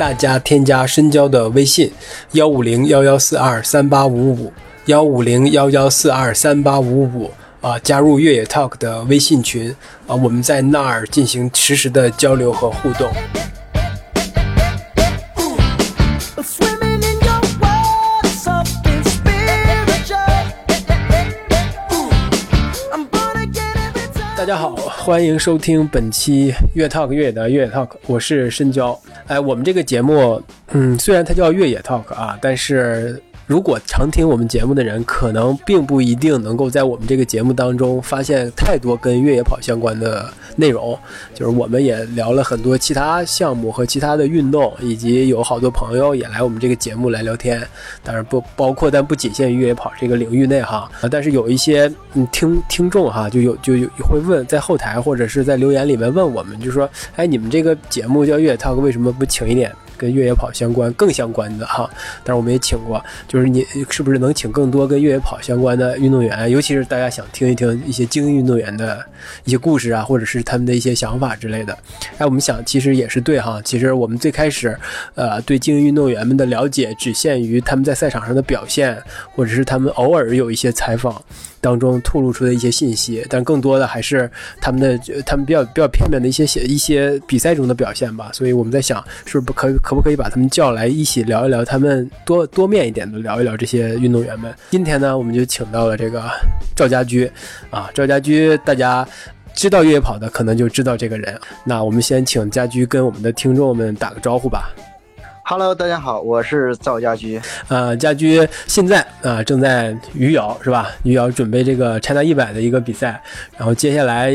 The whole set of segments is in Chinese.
大家添加深交的微信：幺五零幺幺四二三八五五幺五零幺幺四二三八五五啊，加入越野 Talk 的微信群啊，我们在那儿进行实时的交流和互动。大家好，欢迎收听本期越 Talk 越野的越野 Talk，我是深交。哎，我们这个节目，嗯，虽然它叫越野 Talk 啊，但是。如果常听我们节目的人，可能并不一定能够在我们这个节目当中发现太多跟越野跑相关的内容。就是我们也聊了很多其他项目和其他的运动，以及有好多朋友也来我们这个节目来聊天。当然不包括，但不仅限于越野跑这个领域内哈。但是有一些嗯听听众哈，就有就有会问，在后台或者是在留言里面问我们，就说，哎，你们这个节目叫越野 talk，为什么不请一点？跟越野跑相关更相关的哈，但是我们也请过，就是你是不是能请更多跟越野跑相关的运动员，尤其是大家想听一听一些精英运动员的一些故事啊，或者是他们的一些想法之类的。哎，我们想其实也是对哈，其实我们最开始，呃，对精英运动员们的了解只限于他们在赛场上的表现，或者是他们偶尔有一些采访。当中透露出的一些信息，但更多的还是他们的他们比较比较片面的一些一些比赛中的表现吧。所以我们在想，是不是可可不可以把他们叫来一起聊一聊，他们多多面一点的聊一聊这些运动员们。今天呢，我们就请到了这个赵家驹啊，赵家驹，大家知道越野跑的可能就知道这个人。那我们先请家驹跟我们的听众们打个招呼吧。Hello，大家好，我是赵家驹。呃，家驹现在啊正在余姚是吧？余姚准备这个 China 一百的一个比赛，然后接下来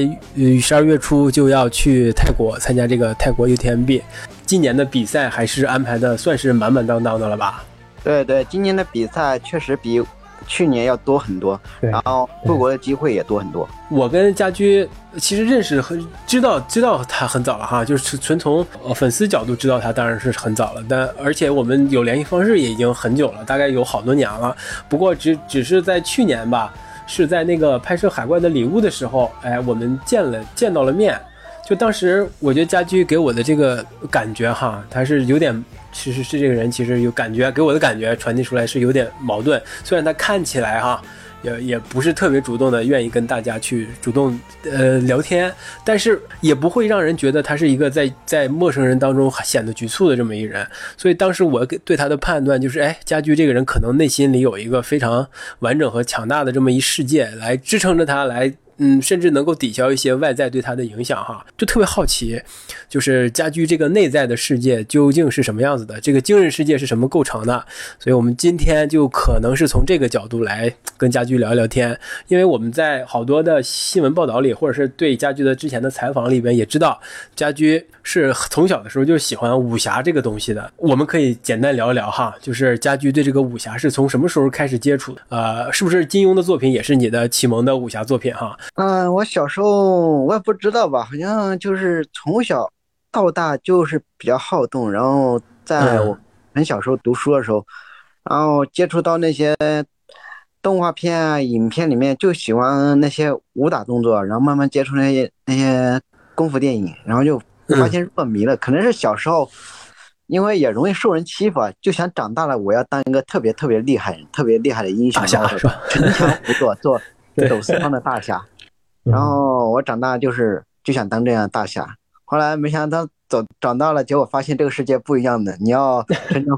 十二月初就要去泰国参加这个泰国 UTMB。今年的比赛还是安排的算是满满当当的了吧？对对，今年的比赛确实比。去年要多很多，然后出国的机会也多很多。我跟家驹其实认识很知道知道他很早了哈，就是纯从粉丝角度知道他当然是很早了，但而且我们有联系方式也已经很久了，大概有好多年了。不过只只是在去年吧，是在那个拍摄海怪的礼物的时候，哎，我们见了见到了面。就当时我觉得家驹给我的这个感觉哈，他是有点。其实是这个人，其实有感觉，给我的感觉传递出来是有点矛盾。虽然他看起来哈，也也不是特别主动的，愿意跟大家去主动呃聊天，但是也不会让人觉得他是一个在在陌生人当中显得局促的这么一人。所以当时我对他的判断就是，哎，家驹这个人可能内心里有一个非常完整和强大的这么一世界来支撑着他来。嗯，甚至能够抵消一些外在对他的影响，哈，就特别好奇，就是家居这个内在的世界究竟是什么样子的？这个精神世界是什么构成的？所以，我们今天就可能是从这个角度来跟家居聊一聊天，因为我们在好多的新闻报道里，或者是对家居的之前的采访里边也知道，家居是从小的时候就喜欢武侠这个东西的。我们可以简单聊一聊哈，就是家居对这个武侠是从什么时候开始接触的？呃，是不是金庸的作品也是你的启蒙的武侠作品哈？嗯，我小时候我也不知道吧，好像就是从小到大就是比较好动，然后在我很小时候读书的时候，然后接触到那些动画片啊、影片里面，就喜欢那些武打动作，然后慢慢接触那些那些功夫电影，然后就发现入迷了。可能是小时候，因为也容易受人欺负，就想长大了我要当一个特别特别厉害、特别厉害的英雄，是吧？城墙不做，做走四方的大侠。然后我长大就是就想当这样大侠，后来没想到走长大了，结果发现这个世界不一样的。你要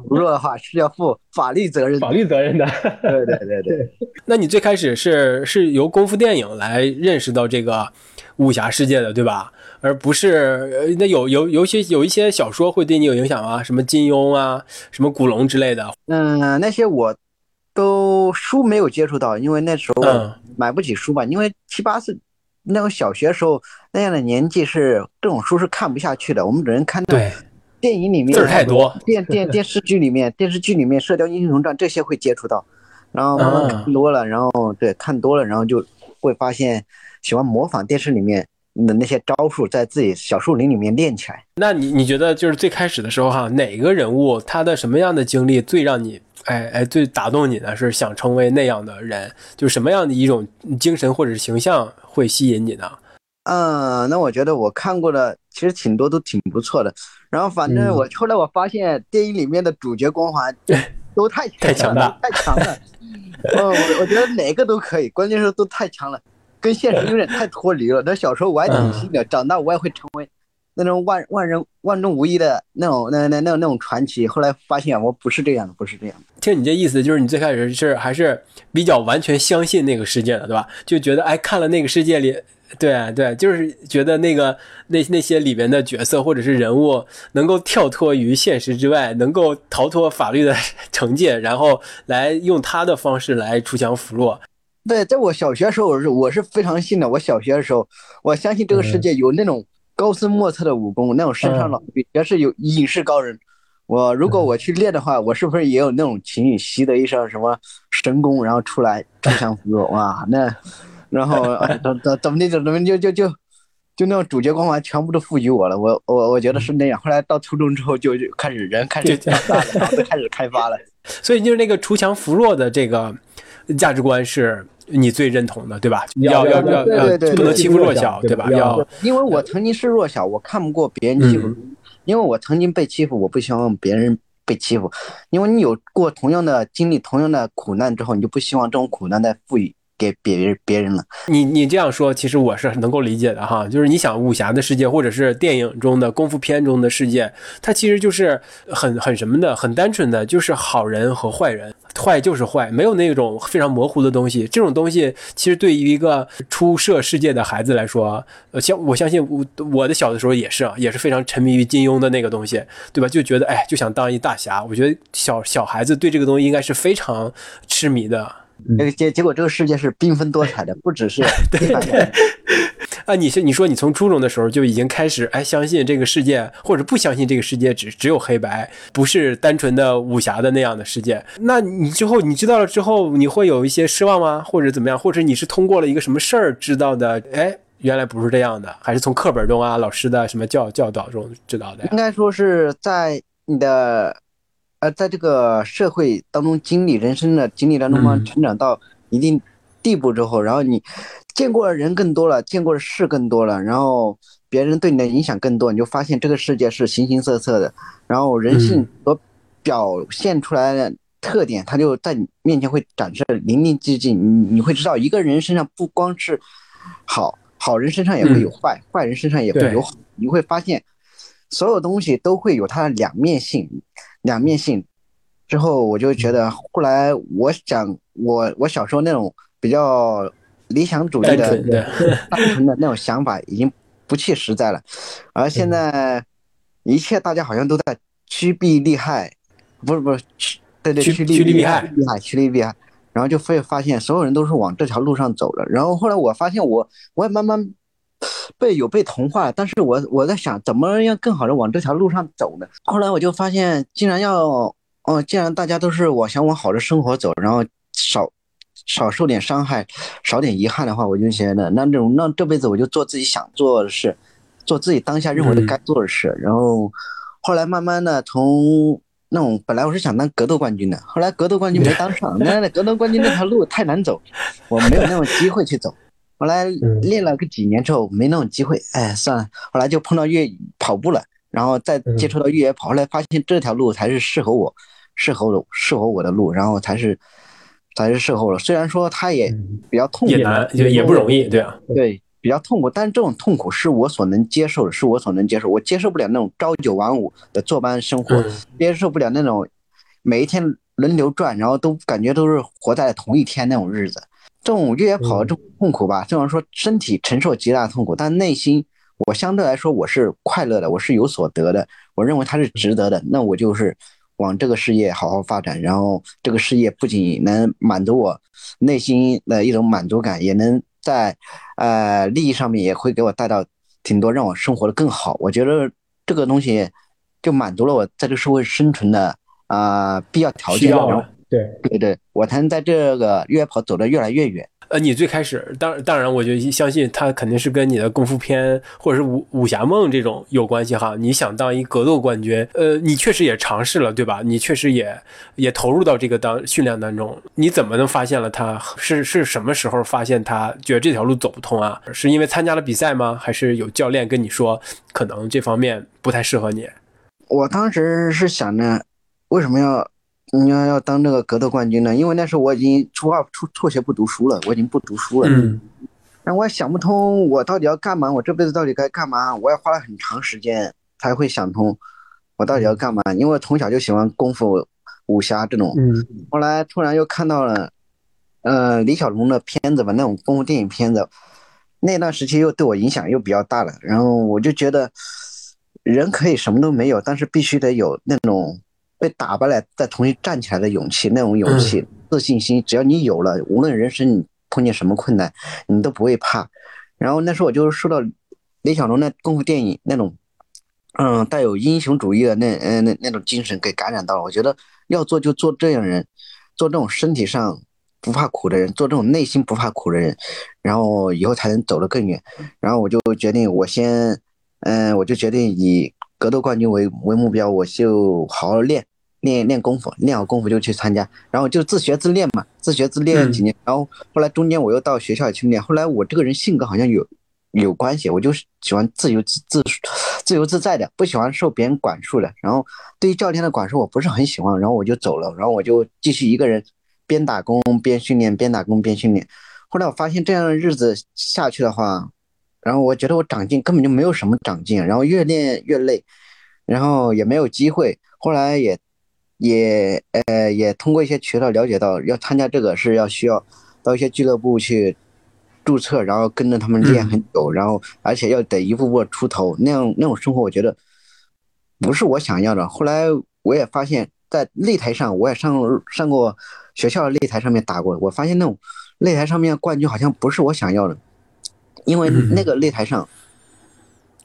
不弱的话，是要负法律责任、法律责任的。对对对对。那你最开始是是由功夫电影来认识到这个武侠世界的，对吧？而不是那有有有些有一些小说会对你有影响吗？什么金庸啊，什么古龙之类的？嗯，那些我都书没有接触到，因为那时候买不起书吧，因为七八岁。那个小学时候那样的年纪是这种书是看不下去的，我们只能看到电影里面字太多，电电电视剧里面电视剧里面《射雕英雄传》这些会接触到，然后慢慢看多了，然后对看多了，然后就会发现喜欢模仿电视里面的那些招数，在自己小树林里面练起来。那你你觉得就是最开始的时候哈，哪个人物他的什么样的经历最让你哎哎最打动你呢？是想成为那样的人，就什么样的一种精神或者是形象？会吸引你呢？嗯，那我觉得我看过的其实挺多都挺不错的。然后反正我后来我发现电影里面的主角光环 都太太强大太强了。嗯，我我觉得哪个都可以，关键是都太强了，跟现实有点太脱离了。那小时候我还挺信的，长大我也会成为那种万万人万中无一的那种那那那那种传奇。后来发现我不是这样的，不是这样的。听你这意思，就是你最开始是还是比较完全相信那个世界的，对吧？就觉得哎，看了那个世界里。对对，就是觉得那个那那些里边的角色或者是人物能够跳脱于现实之外，能够逃脱法律的惩戒，然后来用他的方式来出强扶弱。对，在我小学的时候，我是我是非常信的。我小学的时候，我相信这个世界有那种高深莫测的武功，那种深山老妪也是有隐世高人。我如果我去练的话，我是不是也有那种秦羽习得一身什么神功，然后出来出强扶弱？哇，那。然后怎怎怎么的怎么就就就就那种主角光环全部都赋予我了，我我我觉得是那样。后来到初中之后就就开始人开始长大了，脑子开始开发了。所以就是那个锄强扶弱的这个价值观是你最认同的，对吧？要要要要不能欺负弱小，对吧？要因为我曾经是弱小，我看不过别人欺负，因为我曾经被欺负，我不希望别人被欺负。因为你有过同样的经历、同样的苦难之后，你就不希望这种苦难再赋予。给别人别人了，你你这样说，其实我是能够理解的哈。就是你想武侠的世界，或者是电影中的功夫片中的世界，它其实就是很很什么的，很单纯的，就是好人和坏人，坏就是坏，没有那种非常模糊的东西。这种东西其实对于一个初涉世界的孩子来说，呃，相我相信我我的小的时候也是啊，也是非常沉迷于金庸的那个东西，对吧？就觉得哎，就想当一大侠。我觉得小小孩子对这个东西应该是非常痴迷的。那个结结果，这个世界是缤纷多彩的，不只是对 对。啊，你是你说你从初中的时候就已经开始哎相信这个世界，或者不相信这个世界只只有黑白，不是单纯的武侠的那样的世界。那你之后你知道了之后，你会有一些失望吗？或者怎么样？或者你是通过了一个什么事儿知道的？哎，原来不是这样的，还是从课本中啊老师的什么教教导中知道的？应该说是在你的。呃，在这个社会当中经历人生的经历当中嘛，成长到一定地步之后，然后你见过的人更多了，见过的事更多了，然后别人对你的影响更多，你就发现这个世界是形形色色的，然后人性所表现出来的特点，它就在你面前会展示淋漓尽致。你你会知道，一个人身上不光是好，好人身上也会有坏，坏人身上也会有好，你会发现所有东西都会有它的两面性。两面性，之后我就觉得，后来我想，我我小时候那种比较理想主义的、单纯的。那种想法已经不切实在了，而现在一切大家好像都在趋避利害，不是不是趋对对趋利避害，利害趋利避害，然后就会发现所有人都是往这条路上走了，然后后来我发现我我也慢慢。被有被同化，但是我我在想，怎么样更好的往这条路上走呢？后来我就发现，既然要，哦，既然大家都是我想往好的生活走，然后少少受点伤害，少点遗憾的话，我就觉得那这种那这辈子我就做自己想做的事，做自己当下认为的该做的事。然后后来慢慢的从那种本来我是想当格斗冠军的，后来格斗冠军没当上，那格斗冠军那条路太难走，我没有那种机会去走。后来练了个几年之后，没那种机会，哎，算了。后来就碰到越野跑步了，然后再接触到越野跑，后来发现这条路才是适合我、适合我、适合我的路，然后才是才是适合我的。虽然说它也比较痛苦，也难，也也不容易，对啊，对，比较痛苦，但是这种痛苦是我所能接受的，是我所能接受。我接受不了那种朝九晚五的坐班生活，接受不了那种每一天轮流转，然后都感觉都是活在同一天那种日子。这种越野跑这种痛苦吧，虽然说身体承受极大痛苦，但内心我相对来说我是快乐的，我是有所得的，我认为它是值得的。那我就是往这个事业好好发展，然后这个事业不仅能满足我内心的一种满足感，也能在呃利益上面也会给我带到挺多，让我生活的更好。我觉得这个东西就满足了我在这个社会生存的啊必要条件。对对对，我才能在这个越野跑走得越来越远。呃，你最开始当当然，我就相信他肯定是跟你的功夫片或者是武武侠梦这种有关系哈。你想当一格斗冠军，呃，你确实也尝试了，对吧？你确实也也投入到这个当训练当中。你怎么能发现了他是是什么时候发现他觉得这条路走不通啊？是因为参加了比赛吗？还是有教练跟你说可能这方面不太适合你？我当时是想着，为什么要？你要要当这个格斗冠军呢？因为那时候我已经初二辍辍学不读书了，我已经不读书了。嗯。然后我也想不通，我到底要干嘛？我这辈子到底该干嘛？我也花了很长时间才会想通，我到底要干嘛？因为从小就喜欢功夫、武侠这种。嗯。后来突然又看到了，呃，李小龙的片子吧，那种功夫电影片子，那段时期又对我影响又比较大了。然后我就觉得，人可以什么都没有，但是必须得有那种。被打败了再重新站起来的勇气，那种勇气、自信心，只要你有了，无论人生碰见什么困难，你都不会怕。然后那时候我就受到李小龙那功夫电影那种，嗯，带有英雄主义的那嗯那那种精神给感染到了。我觉得要做就做这样人，做这种身体上不怕苦的人，做这种内心不怕苦的人，然后以后才能走得更远。然后我就决定，我先，嗯，我就决定以。格斗冠军为为目标，我就好好练练练功夫，练好功夫就去参加，然后就自学自练嘛，自学自练几年，然后后来中间我又到学校去练。后来我这个人性格好像有有关系，我就是喜欢自由自自自由自在的，不喜欢受别人管束的。然后对于教练的管束我不是很喜欢，然后我就走了，然后我就继续一个人边打工边训练，边打工边训练。后来我发现这样的日子下去的话。然后我觉得我长进根本就没有什么长进，然后越练越累，然后也没有机会。后来也也呃也通过一些渠道了解到，要参加这个是要需要到一些俱乐部去注册，然后跟着他们练很久，然后而且要得一步步出头，那样那种生活我觉得不是我想要的。后来我也发现，在擂台上我也上上过学校的擂台上面打过，我发现那种擂台上面冠军好像不是我想要的。因为那个擂台上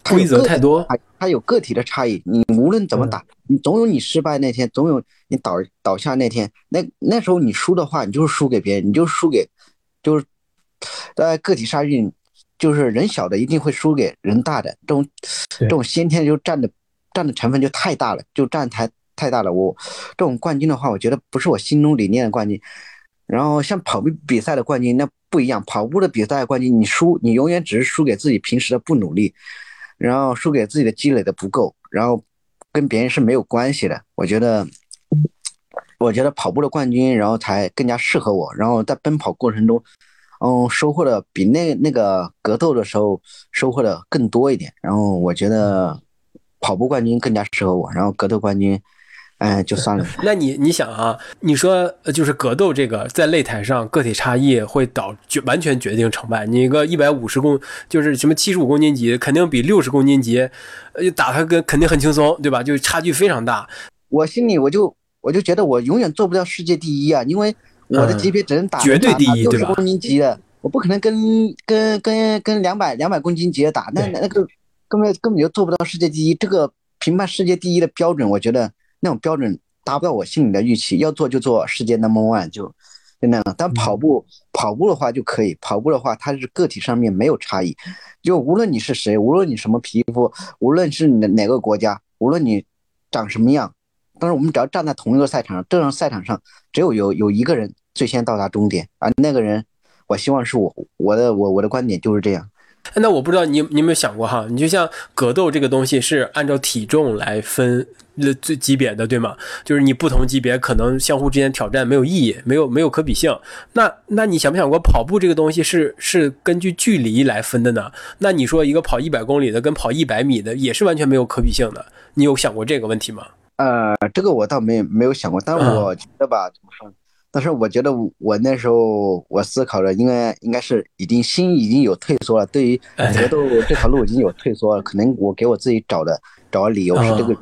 规则太多，它有个体的差异。你无论怎么打，你总有你失败那天，总有你倒倒下那天。那那时候你输的话，你就是输给别人，你就输给，就是在个体差距，就是人小的一定会输给人大的。这种这种先天就占的占的成分就太大了，就占太太大了。我这种冠军的话，我觉得不是我心中理念的冠军。然后像跑步比赛的冠军那不一样，跑步的比赛冠军你输，你永远只是输给自己平时的不努力，然后输给自己的积累的不够，然后跟别人是没有关系的。我觉得，我觉得跑步的冠军，然后才更加适合我。然后在奔跑过程中，嗯，收获的比那那个格斗的时候收获的更多一点。然后我觉得跑步冠军更加适合我，然后格斗冠军。哎，就算了。那你你想啊，你说就是格斗这个，在擂台上个体差异会导决完全决定成败。你一个一百五十公，就是什么七十五公斤级，肯定比六十公斤级，呃，打他跟肯定很轻松，对吧？就差距非常大。我心里我就我就觉得我永远做不到世界第一啊，因为我的级别只能打绝对第一，六十公斤级的，我不可能跟跟跟跟两百两百公斤级的打，那那个根本根本就做不到世界第一。这个评判世界第一的标准，我觉得。那种标准达不到我心里的预期，要做就做世界 number one，就就那样。但跑步跑步的话就可以，跑步的话它是个体上面没有差异，就无论你是谁，无论你什么皮肤，无论是你的哪个国家，无论你长什么样，但是我们只要站在同一个赛场上，这场赛场上只有有有一个人最先到达终点，而那个人，我希望是我，我的我我的观点就是这样。那我不知道你你有没有想过哈，你就像格斗这个东西是按照体重来分最级别的，对吗？就是你不同级别可能相互之间挑战没有意义，没有没有可比性。那那你想没想过跑步这个东西是是根据距离来分的呢？那你说一个跑一百公里的跟跑一百米的也是完全没有可比性的，你有想过这个问题吗？呃，这个我倒没没有想过，但我觉得吧，怎么说？但是我觉得我那时候我思考的应该应该是已经心已经有退缩了，对于格斗 这条路已经有退缩了。可能我给我自己找的找的理由是这个，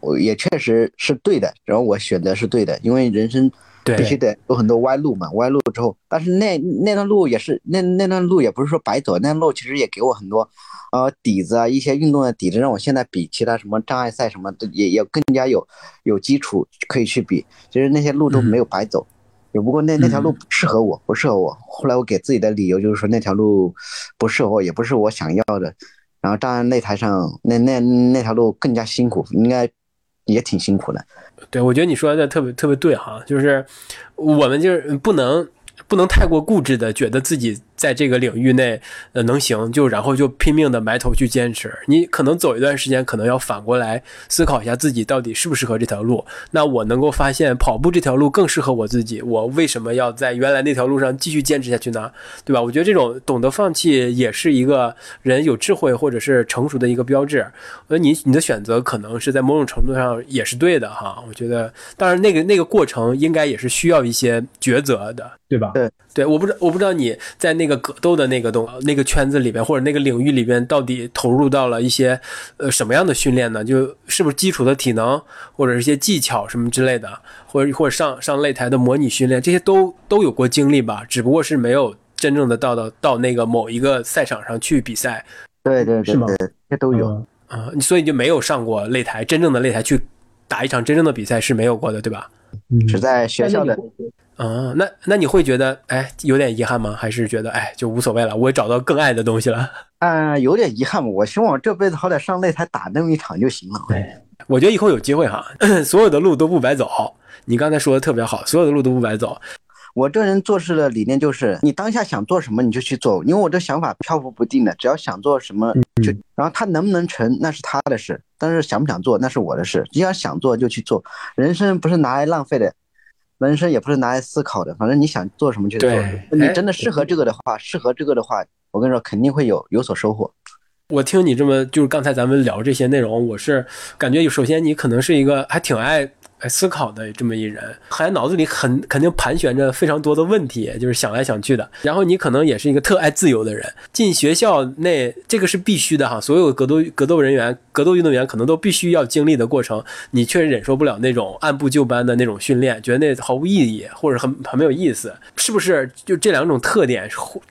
我也确实是对的。然后我选择是对的，因为人生必须得有很多歪路嘛，歪路之后，但是那那段路也是那那段路也不是说白走，那段路其实也给我很多呃底子啊，一些运动的底子，让我现在比其他什么障碍赛什么的也也更加有有基础可以去比。其实那些路都没有白走。只不过那那条路不适合我，不适合我。后来我给自己的理由就是说那条路不适合我，也不是我想要的。然后当然擂台上，那那那条路更加辛苦，应该也挺辛苦的。对，我觉得你说的特别特别对哈，就是我们就是不能不能太过固执的觉得自己。在这个领域内，呃，能行就然后就拼命的埋头去坚持。你可能走一段时间，可能要反过来思考一下自己到底适不适合这条路。那我能够发现跑步这条路更适合我自己，我为什么要在原来那条路上继续坚持下去呢？对吧？我觉得这种懂得放弃也是一个人有智慧或者是成熟的一个标志。我觉得你你的选择可能是在某种程度上也是对的哈。我觉得，当然那个那个过程应该也是需要一些抉择的，对吧？对对，我不知道我不知道你在那。那个格斗的那个东那个圈子里边，或者那个领域里边，到底投入到了一些呃什么样的训练呢？就是不是基础的体能，或者是一些技巧什么之类的，或者或者上上擂台的模拟训练，这些都都有过经历吧？只不过是没有真正的到到到那个某一个赛场上去比赛。对对对，是吗？这都有啊，所以就没有上过擂台，真正的擂台去打一场真正的比赛是没有过的，对吧？只在学校的。啊，那那你会觉得哎有点遗憾吗？还是觉得哎就无所谓了？我找到更爱的东西了。啊，有点遗憾吧。我希望我这辈子好歹上擂台打那么一场就行了。对，我觉得以后有机会哈，所有的路都不白走。你刚才说的特别好，所有的路都不白走。我这人做事的理念就是，你当下想做什么你就去做，因为我这想法漂浮不定的，只要想做什么就，然后他能不能成那是他的事，但是想不想做那是我的事。只要想做就去做，人生不是拿来浪费的。人生也不是拿来思考的，反正你想做什么就做什么。你真的适合这个的话，适合这个的话，我跟你说肯定会有有所收获。我听你这么就是刚才咱们聊这些内容，我是感觉首先你可能是一个还挺爱。思考的这么一人，还脑子里很肯定盘旋着非常多的问题，就是想来想去的。然后你可能也是一个特爱自由的人，进学校内这个是必须的哈。所有格斗格斗人员、格斗运动员可能都必须要经历的过程。你确实忍受不了那种按部就班的那种训练，觉得那毫无意义或者很很没有意思，是不是？就这两种特点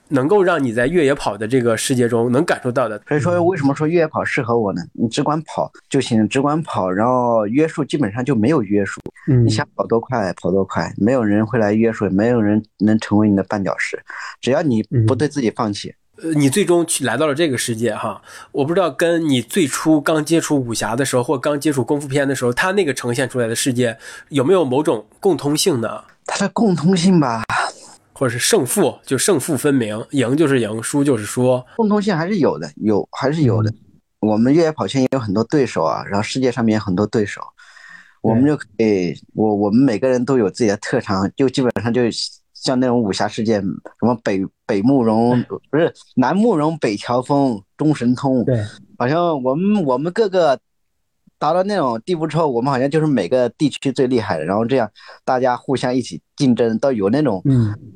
能够让你在越野跑的这个世界中能感受到的。所以说，为什么说越野跑适合我呢？你只管跑就行，只管跑，然后约束基本上就没有约。束，你想跑多快跑多快，没有人会来约束，没有人能成为你的绊脚石。只要你不对自己放弃，呃，你最终去来到了这个世界哈。我不知道跟你最初刚接触武侠的时候，或刚接触功夫片的时候，他那个呈现出来的世界有没有某种共通性呢？它的共通性吧，或者是胜负，就胜负分明，赢就是赢，输就是输，共通性还是有的，有还是有的。我们越野跑圈也有很多对手啊，然后世界上面很多对手。我们就可以，我我们每个人都有自己的特长，就基本上就像那种武侠世界，什么北北慕容不是南慕容北乔峰中神通，对，好像我们我们各个达到那种地步之后，我们好像就是每个地区最厉害的，然后这样大家互相一起竞争，到有那种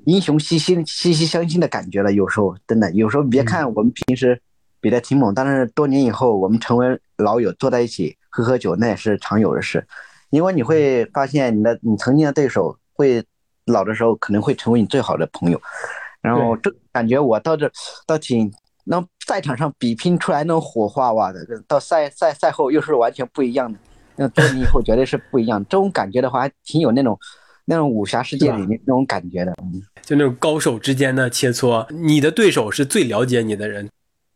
英雄惜心惺惺相惜的感觉了。有时候真的，有时候别看我们平时比的挺猛，但是多年以后我们成为老友，坐在一起喝喝酒，那也是常有的事。因为你会发现，你的你曾经的对手会老的时候可能会成为你最好的朋友，然后这感觉我到这倒挺，能赛场上比拼出来那种火花哇的，到赛赛赛后又是完全不一样的，那多年以后绝对是不一样。这种感觉的话，还挺有那种那种武侠世界里面那种感觉的，就那种高手之间的切磋，你的对手是最了解你的人。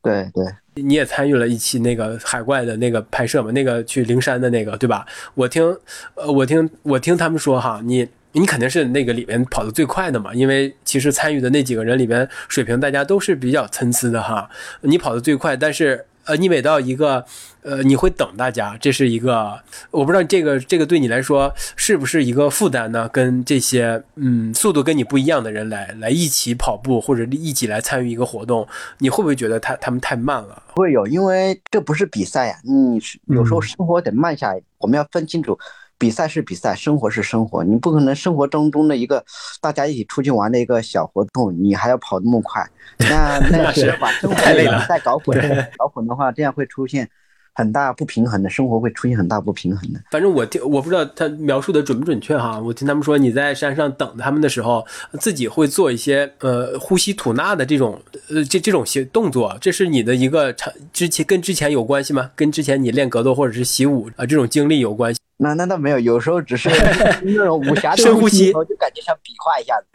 对对，你也参与了一期那个海怪的那个拍摄嘛？那个去灵山的那个，对吧？我听，呃，我听，我听他们说哈，你你肯定是那个里面跑得最快的嘛，因为其实参与的那几个人里边水平大家都是比较参差的哈。你跑得最快，但是。呃，你每到一个，呃，你会等大家，这是一个，我不知道这个这个对你来说是不是一个负担呢？跟这些嗯速度跟你不一样的人来来一起跑步或者一起来参与一个活动，你会不会觉得他他们太慢了？会有，因为这不是比赛呀，你有时候生活得慢下来，我们要分清楚。比赛是比赛，生活是生活，你不可能生活当中的一个大家一起出去玩的一个小活动，你还要跑那么快，那 那是把生活比赛搞混，搞混的话，这样会出现很大不平衡的，生活会出现很大不平衡的。反正我听我不知道他描述的准不准确哈，我听他们说你在山上等他们的时候，自己会做一些呃呼吸吐纳的这种呃这这种行动作，这是你的一个长之前跟之前有关系吗？跟之前你练格斗或者是习武啊这种经历有关系？那那倒没有，有时候只是 那种武侠深呼吸，就感觉想比划一下子。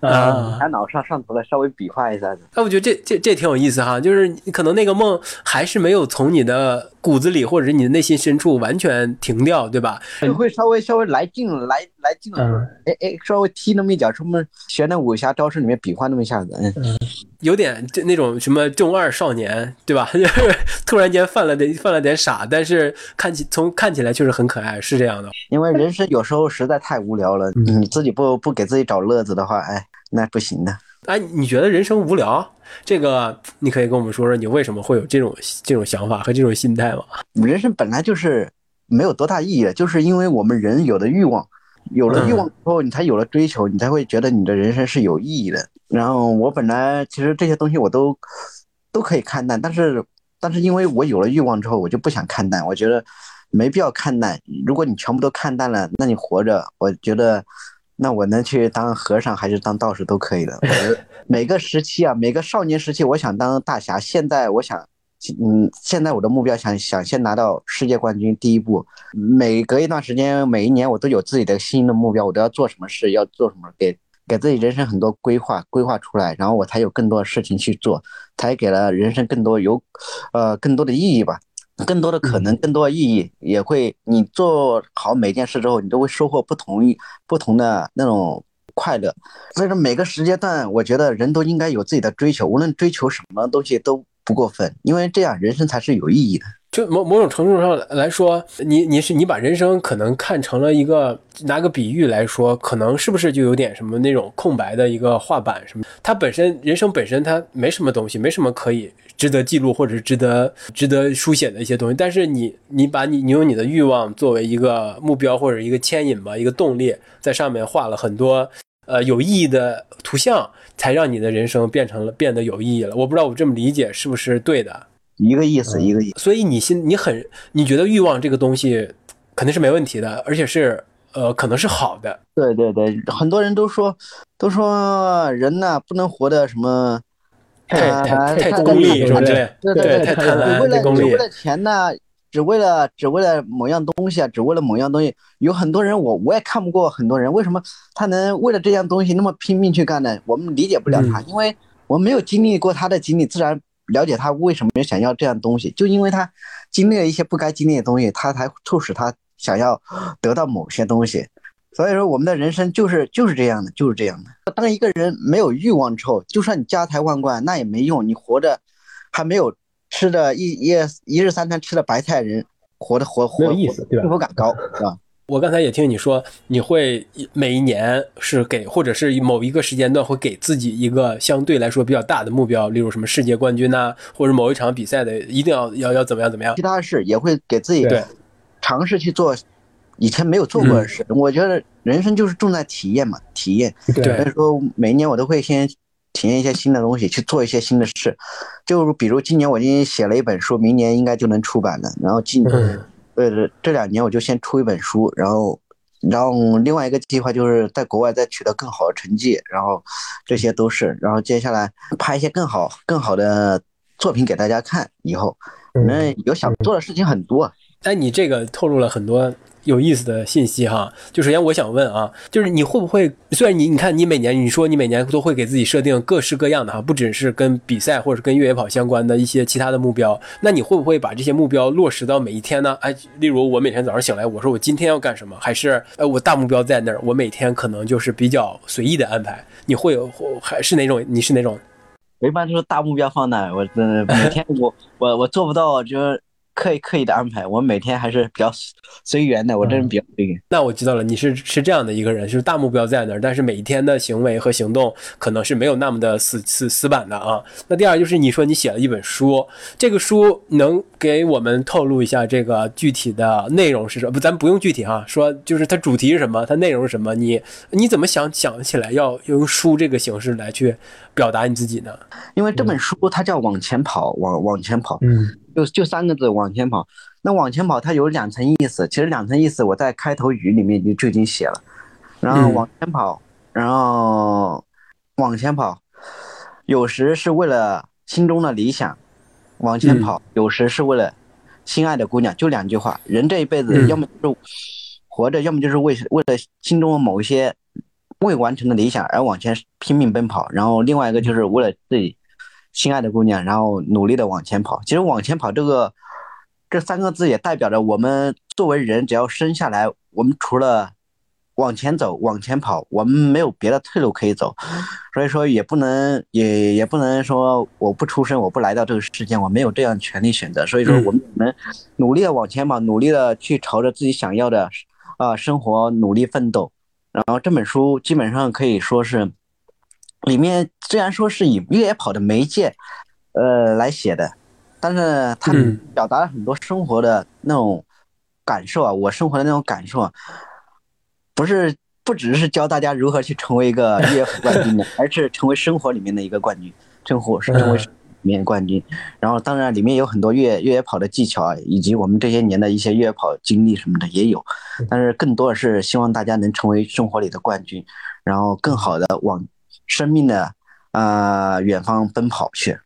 啊，他脑上上头了，稍微比划一下子。哎，我觉得这这这挺有意思哈，就是可能那个梦还是没有从你的骨子里或者是你的内心深处完全停掉，对吧？就会稍微稍微来劲了，来来劲了，哎哎，稍微踢那么一脚，什么学那武侠招式里面比划那么一下子，嗯，有点就那种什么中二少年，对吧？突然间犯了点犯了点傻，但是看起从看起来确实很可爱，是这样的。因为人生有时候实在太无聊了，你自己不不给自己找乐子的话，哎。那不行的，哎，你觉得人生无聊？这个你可以跟我们说说，你为什么会有这种这种想法和这种心态吗？人生本来就是没有多大意义的，就是因为我们人有的欲望，有了欲望之后，你才有了追求，你才会觉得你的人生是有意义的。然后我本来其实这些东西我都都可以看淡，但是但是因为我有了欲望之后，我就不想看淡，我觉得没必要看淡。如果你全部都看淡了，那你活着，我觉得。那我能去当和尚还是当道士都可以的。每个时期啊，每个少年时期，我想当大侠。现在我想，嗯，现在我的目标想想先拿到世界冠军第一步。每隔一段时间，每一年我都有自己的新的目标，我都要做什么事，要做什么，给给自己人生很多规划，规划出来，然后我才有更多的事情去做，才给了人生更多有，呃，更多的意义吧。更多的可能，更多的意义，也会你做好每件事之后，你都会收获不同不同的那种快乐。所以说，每个时间段，我觉得人都应该有自己的追求，无论追求什么东西都不过分，因为这样人生才是有意义的。就某某种程度上来说，你你是你把人生可能看成了一个拿个比喻来说，可能是不是就有点什么那种空白的一个画板什么？它本身人生本身它没什么东西，没什么可以值得记录或者是值得值得书写的一些东西。但是你你把你你用你的欲望作为一个目标或者一个牵引吧，一个动力，在上面画了很多呃有意义的图像，才让你的人生变成了变得有意义了。我不知道我这么理解是不是对的。一个意思，一个意思。所以你心你很，你觉得欲望这个东西肯定是没问题的，而且是呃，可能是好的。对对对，很多人都说，都说人呢不能活的什么太太太功利，是不对对对，太贪婪，只为了功利，只为了钱呢，只为了只为了某样东西啊，只为了某样东西。有很多人，我我也看不过很多人，为什么他能为了这样东西那么拼命去干呢？我们理解不了他，因为我没有经历过他的经历，自然。了解他为什么想要这样东西，就因为他经历了一些不该经历的东西，他才促使他想要得到某些东西。所以说，我们的人生就是就是这样的，就是这样的。当一个人没有欲望之后，就算你家财万贯，那也没用。你活着还没有吃的一一一日三餐吃的白菜人，活的活活有意思，对吧幸福感高，是吧？我刚才也听你说，你会每一年是给，或者是某一个时间段会给自己一个相对来说比较大的目标，例如什么世界冠军呐，或者某一场比赛的一定要要要怎么样怎么样。其他的事也会给自己尝试去做以前没有做过的事。我觉得人生就是重在体验嘛，体验。所以说每一年我都会先体验一些新的东西，去做一些新的事。就比如今年我已经写了一本书，明年应该就能出版了。然后今。呃，这两年我就先出一本书，然后，然后另外一个计划就是在国外再取得更好的成绩，然后这些都是，然后接下来拍一些更好、更好的作品给大家看。以后，那有想做的事情很多。哎，你这个透露了很多。有意思的信息哈，就首先我想问啊，就是你会不会，虽然你你看你每年你说你每年都会给自己设定各式各样的哈，不只是跟比赛或者跟越野跑相关的一些其他的目标，那你会不会把这些目标落实到每一天呢？哎，例如我每天早上醒来，我说我今天要干什么，还是呃我大目标在那儿，我每天可能就是比较随意的安排。你会有还是哪种？你是哪种？我一般就是大目标放那儿，我真的每天我 我我做不到就是。刻意刻意的安排，我每天还是比较随缘的。我这人比较随缘。那我知道了，你是是这样的一个人，就是大目标在那儿，但是每一天的行为和行动可能是没有那么的死死死板的啊。那第二就是你说你写了一本书，这个书能给我们透露一下这个具体的内容是什么？不，咱不用具体哈，说就是它主题是什么，它内容是什么？你你怎么想想起来要用书这个形式来去表达你自己呢？因为这本书它叫往前跑，往往前跑。嗯。就就三个字往前跑。那往前跑它有两层意思，其实两层意思我在开头语里面就就已经写了。然后往前跑，然后往前跑，有时是为了心中的理想往前跑，有时是为了心爱的姑娘，就两句话。人这一辈子要么就是活着，要么就是为为了心中的某一些未完成的理想而往前拼命奔跑。然后另外一个就是为了自己心爱的姑娘，然后努力的往前跑。其实往前跑这个这三个字也代表着我们作为人，只要生下来，我们除了往前走，往前跑，我们没有别的退路可以走，所以说也不能也也不能说我不出生，我不来到这个世界，我没有这样权利选择。所以说，我们能努力的往前跑，努力的去朝着自己想要的啊生活努力奋斗。然后这本书基本上可以说是里面虽然说是以越野跑的媒介呃来写的，但是他表达了很多生活的那种感受啊，我生活的那种感受啊。不是，不只是教大家如何去成为一个越野跑冠军的，而是成为生活里面的一个冠军，生活是成为里面冠军。然后，当然里面有很多越越野跑的技巧啊，以及我们这些年的一些越野跑经历什么的也有。但是更多的是希望大家能成为生活里的冠军，然后更好的往生命的啊远方奔跑去。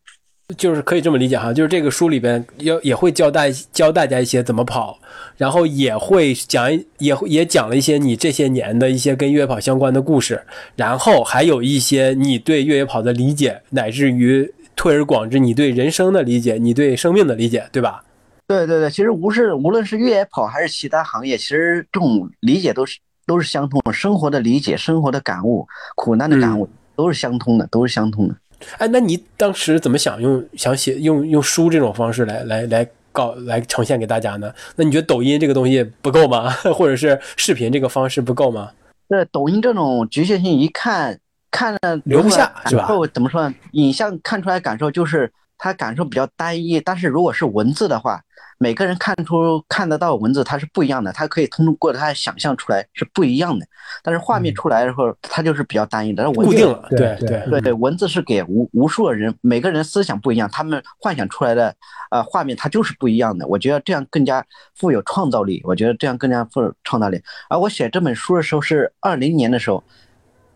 就是可以这么理解哈，就是这个书里边要也会教大教大家一些怎么跑，然后也会讲也也讲了一些你这些年的一些跟越野跑相关的故事，然后还有一些你对越野跑的理解，乃至于推而广之你对人生的理解，你对生命的理解，对吧？对对对，其实无是无论是越野跑还是其他行业，其实这种理解都是都是相通，生活的理解、生活的感悟、苦难的感悟都是相通的，都是相通的。哎，那你当时怎么想用想写用用书这种方式来来来告来呈现给大家呢？那你觉得抖音这个东西不够吗？或者是视频这个方式不够吗？那抖音这种局限性，一看看了留不下是吧？怎么说呢？影像看出来感受就是它感受比较单一，但是如果是文字的话。每个人看出看得到文字，它是不一样的，它可以通过他想象出来是不一样的。但是画面出来的时候，它就是比较单一的。固定了，对对对对，文字是给无无数的人，每个人思想不一样，他们幻想出来的呃画面它就是不一样的。我觉得这样更加富有创造力，我觉得这样更加富有创造力。而我写这本书的时候是二零年的时候，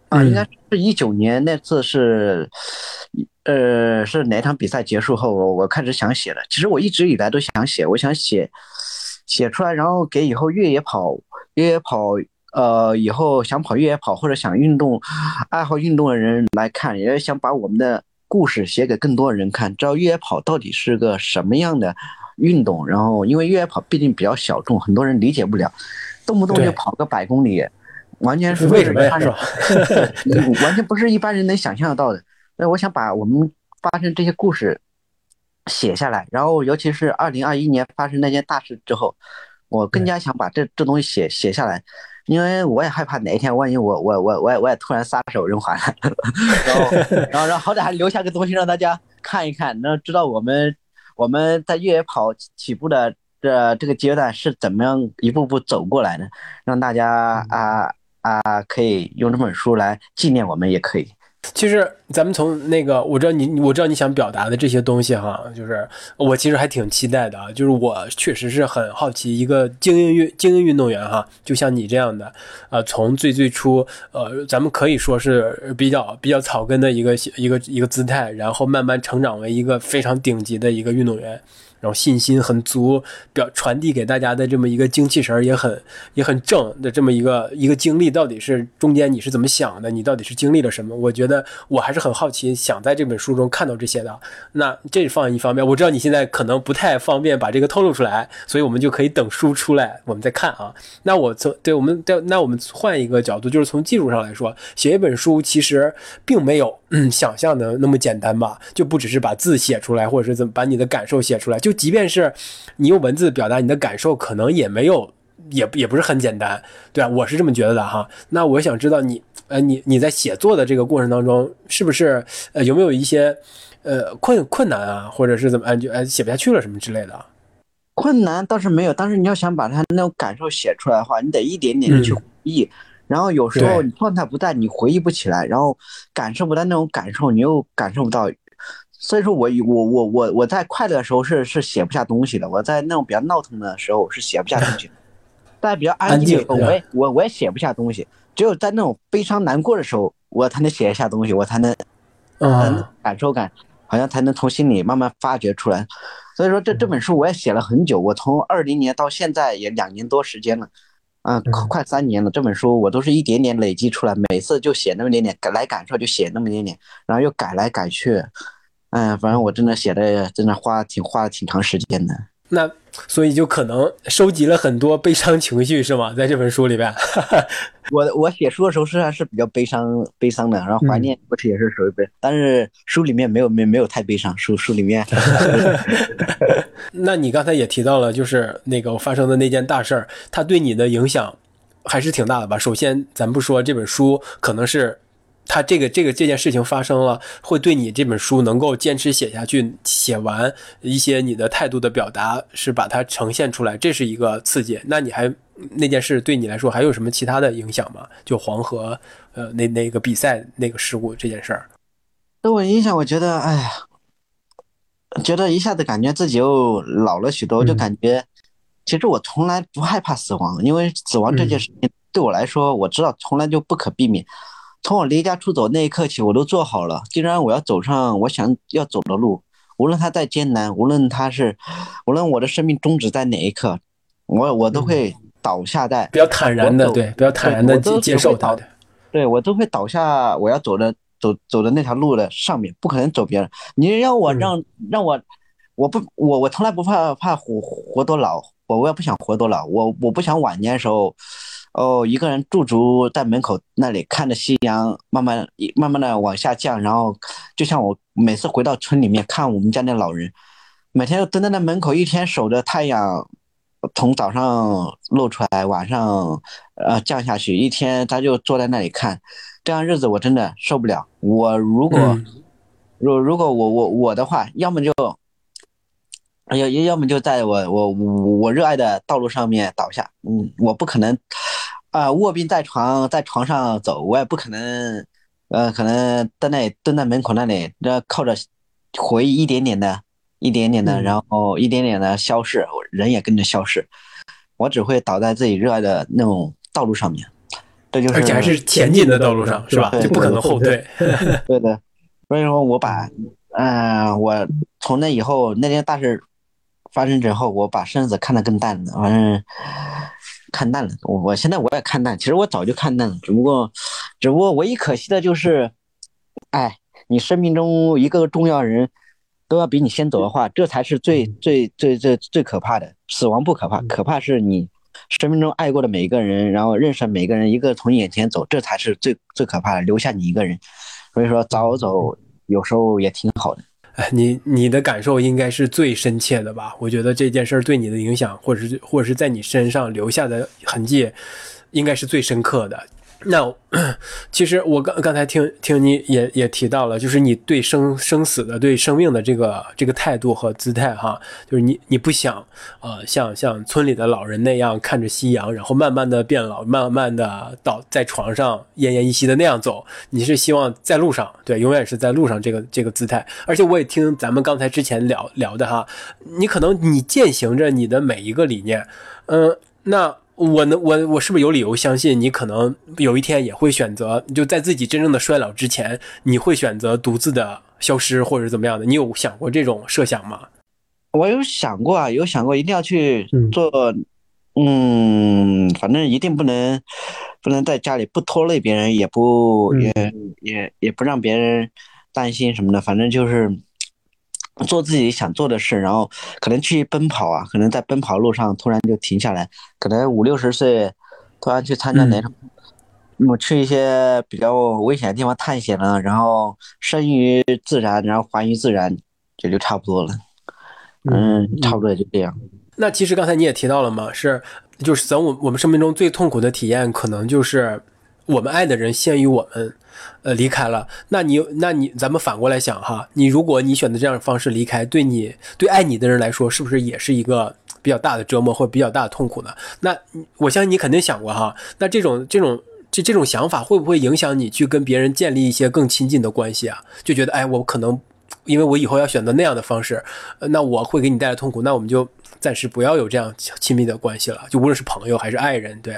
啊，应该是一九年那次是。呃，是哪场比赛结束后，我我开始想写的。其实我一直以来都想写，我想写写出来，然后给以后越野跑、越野跑，呃，以后想跑越野跑或者想运动、爱好运动的人来看，也想把我们的故事写给更多人看，知道越野跑到底是个什么样的运动。然后，因为越野跑毕竟比较小众，很多人理解不了，动不动就跑个百公里，完全是为什么呀？完全不是一般人能想象得到的。那我想把我们发生这些故事写下来，然后尤其是二零二一年发生那件大事之后，我更加想把这这东西写写下来，因为我也害怕哪一天万一我我我我也我也突然撒手人寰了，然后然后然后好歹还留下个东西让大家看一看，能知道我们我们在越野跑起步的这这个阶段是怎么样一步步走过来的，让大家啊啊可以用这本书来纪念我们也可以。其实咱们从那个，我知道你，我知道你想表达的这些东西哈，就是我其实还挺期待的啊。就是我确实是很好奇，一个精英运精英运动员哈，就像你这样的，呃，从最最初，呃，咱们可以说是比较比较草根的一个一个一个姿态，然后慢慢成长为一个非常顶级的一个运动员。然后信心很足，表传递给大家的这么一个精气神也很也很正的这么一个一个经历，到底是中间你是怎么想的？你到底是经历了什么？我觉得我还是很好奇，想在这本书中看到这些的。那这放一方面，我知道你现在可能不太方便把这个透露出来，所以我们就可以等书出来，我们再看啊。那我从对我们对那我们换一个角度，就是从技术上来说，写一本书其实并没有想象的那么简单吧？就不只是把字写出来，或者是怎么把你的感受写出来。就即便是你用文字表达你的感受，可能也没有，也也不是很简单，对啊，我是这么觉得的哈。那我想知道你，呃，你你在写作的这个过程当中，是不是呃有没有一些呃困困难啊，或者是怎么就呃写不下去了什么之类的？困难倒是没有，但是你要想把他那种感受写出来的话，你得一点点的去回忆，然后有时候你状态不在，你回忆不起来，然后感受不到那种感受，你又感受不到。所以说我我我我我在快乐的时候是是写不下东西的，我在那种比较闹腾的时候是写不下东西，在比较安静的时候，我也我我也写不下东西。只有在那种悲伤难过的时候，我才能写一下东西，我才能，嗯，感受感，好像才能从心里慢慢发掘出来。所以说这这本书我也写了很久，我从二零年到现在也两年多时间了，啊，快快三年了。这本书我都是一点点累积出来，每次就写那么点点，来感受就写那么点点，然后又改来改去，嗯，反正我真的写的真的花挺花了挺长时间的。那所以就可能收集了很多悲伤情绪是吗？在这本书里边，我我写书的时候实际上是比较悲伤悲伤的，然后怀念不是也是属于悲，但是书里面没有没没有太悲伤，书书里面。那你刚才也提到了，就是那个发生的那件大事儿，它对你的影响还是挺大的吧？首先，咱不说这本书可能是。他这个这个这件事情发生了，会对你这本书能够坚持写下去、写完一些你的态度的表达，是把它呈现出来，这是一个刺激。那你还那件事对你来说还有什么其他的影响吗？就黄河，呃，那那个比赛那个事故这件事儿，对我影响，我觉得，哎呀，觉得一下子感觉自己又老了许多，就感觉，其实我从来不害怕死亡，因为死亡这件事情对我来说，我知道从来就不可避免。从我离家出走那一刻起，我都做好了。既然我要走上我想要走的路，无论它再艰难，无论它是，无论我的生命终止在哪一刻，我我都会倒下在比较坦然的，对，比较坦然的接受它的。对我都会倒下，我要走的走走的那条路的上面，不可能走别人。你让我让让我，我不我我从来不怕怕活活多老，我我也不想活多老，我我不想晚年的时候。哦，一个人驻足在门口那里，看着夕阳慢慢、慢慢的往下降，然后就像我每次回到村里面看我们家那老人，每天都蹲在那门口，一天守着太阳从早上露出来，晚上呃降下去，一天他就坐在那里看，这样日子我真的受不了。我如果，如如果我我我的话，要么就，要要要么就在我我我热爱的道路上面倒下，嗯，我不可能。啊，卧病在床，在床上走，我也不可能，呃，可能在那里蹲在门口那里，那靠着回忆一点点的，一点点的，然后一点点的消逝，人也跟着消逝。我只会倒在自己热爱的那种道路上面，这就是而且还是前进的道路上，是吧？就不可能后退。对的，所以说我把，嗯，我从那以后那件大事发生之后，我把生死看得更淡了，反正。看淡了，我我现在我也看淡，其实我早就看淡了，只不过，只不过唯一可惜的就是，哎，你生命中一个重要人都要比你先走的话，这才是最最最最最可怕的。死亡不可怕，可怕是你生命中爱过的每一个人，然后认识每一个人一个从眼前走，这才是最最可怕的，留下你一个人。所以说早走有时候也挺好的。哎，你你的感受应该是最深切的吧？我觉得这件事儿对你的影响，或者是或者是在你身上留下的痕迹，应该是最深刻的。那 其实我刚刚才听听你也也提到了，就是你对生生死的、对生命的这个这个态度和姿态哈，就是你你不想呃像像村里的老人那样看着夕阳，然后慢慢的变老，慢慢的倒在床上奄奄一息的那样走，你是希望在路上，对，永远是在路上这个这个姿态。而且我也听咱们刚才之前聊聊的哈，你可能你践行着你的每一个理念，嗯，那。我能，我我是不是有理由相信你可能有一天也会选择，就在自己真正的衰老之前，你会选择独自的消失，或者怎么样的？你有想过这种设想吗？我有想过啊，有想过一定要去做，嗯，反正一定不能不能在家里不拖累别人，也不也也也不让别人担心什么的，反正就是。做自己想做的事，然后可能去奔跑啊，可能在奔跑路上突然就停下来，可能五六十岁突然去参加哪种，我去一些比较危险的地方探险了，然后生于自然，然后还于自然，这就差不多了。嗯，差不多也就这样。那其实刚才你也提到了嘛，是就是咱我我们生命中最痛苦的体验，可能就是我们爱的人先于我们。呃，离开了，那你，那你，咱们反过来想哈，你如果你选择这样的方式离开，对你，对爱你的人来说，是不是也是一个比较大的折磨或比较大的痛苦呢？那我相信你肯定想过哈，那这种这种这这种想法会不会影响你去跟别人建立一些更亲近的关系啊？就觉得，哎，我可能因为我以后要选择那样的方式，那我会给你带来痛苦，那我们就暂时不要有这样亲密的关系了，就无论是朋友还是爱人，对。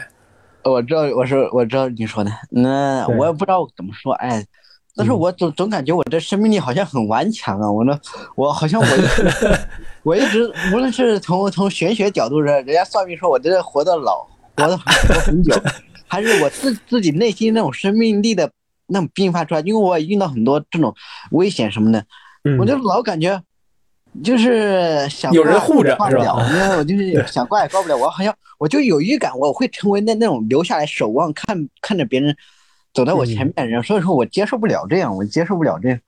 我知道，我说我知道你说的，那我也不知道怎么说，哎，但是我总总感觉我这生命力好像很顽强啊，我呢，我好像我 我一直无论是从从玄学角度上，人家算命说我这活到老，活到活很久，还是我自自己内心那种生命力的那种迸发出来，因为我也遇到很多这种危险什么的，我就老感觉。就是想有人护着是吧？因为我就是想挂也挂不了，我好像我就有预感，我会成为那那种留下来守望，看看着别人走在我前面的人，所以说我接受不了这样，我接受不了这样。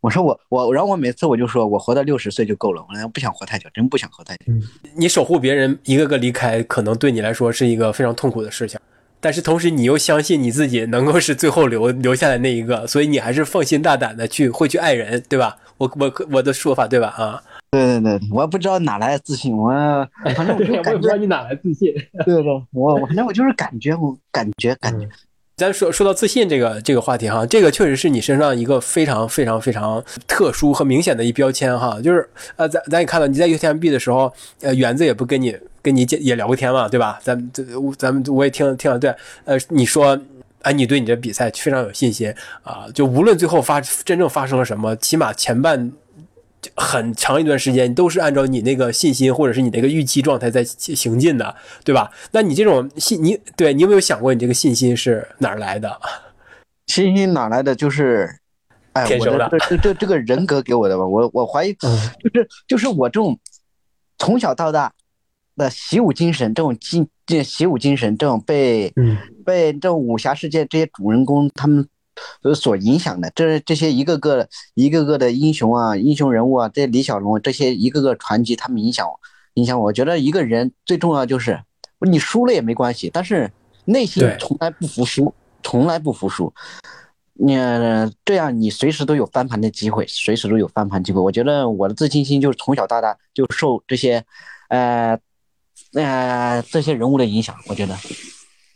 我说我我，然后我每次我就说我活到六十岁就够了，我不想活太久，真不想活太久。你守护别人一个个离开，可能对你来说是一个非常痛苦的事情，但是同时你又相信你自己能够是最后留留下来那一个，所以你还是放心大胆的去会去爱人，对吧？我我我的说法对吧？啊。对对对，我也不知道哪来的自信，我 反正我就感觉你哪来自信。对对，我反正我就是感觉，我感觉感觉。咱说说到自信这个这个话题哈，这个确实是你身上一个非常非常非常特殊和明显的一标签哈，就是呃，咱咱也看到你在 UTMB 的时候，呃，园子也不跟你跟你也聊过天嘛，对吧？咱这咱们我也听听了，对，呃，你说哎，你对你的比赛非常有信心啊，就无论最后发真正发生了什么，起码前半。很长一段时间，你都是按照你那个信心或者是你那个预期状态在行进的，对吧？那你这种信，你对你有没有想过，你这个信心是哪儿来的？信心哪来的？就是，哎，天生的。这这这这个人格给我的吧？我我怀疑，就是就是我这种从小到大的习武精神，这种精这习武精神，这种被被这种武侠世界这些主人公他们。所影响的，这这些一个个、一个个的英雄啊，英雄人物啊，这李小龙这些一个个传奇，他们影响我，影响我。我觉得一个人最重要就是，你输了也没关系，但是内心从来不服输，从来不服输。你这样，你随时都有翻盘的机会，随时都有翻盘机会。我觉得我的自信心就是从小到大就受这些，呃，呃这些人物的影响。我觉得，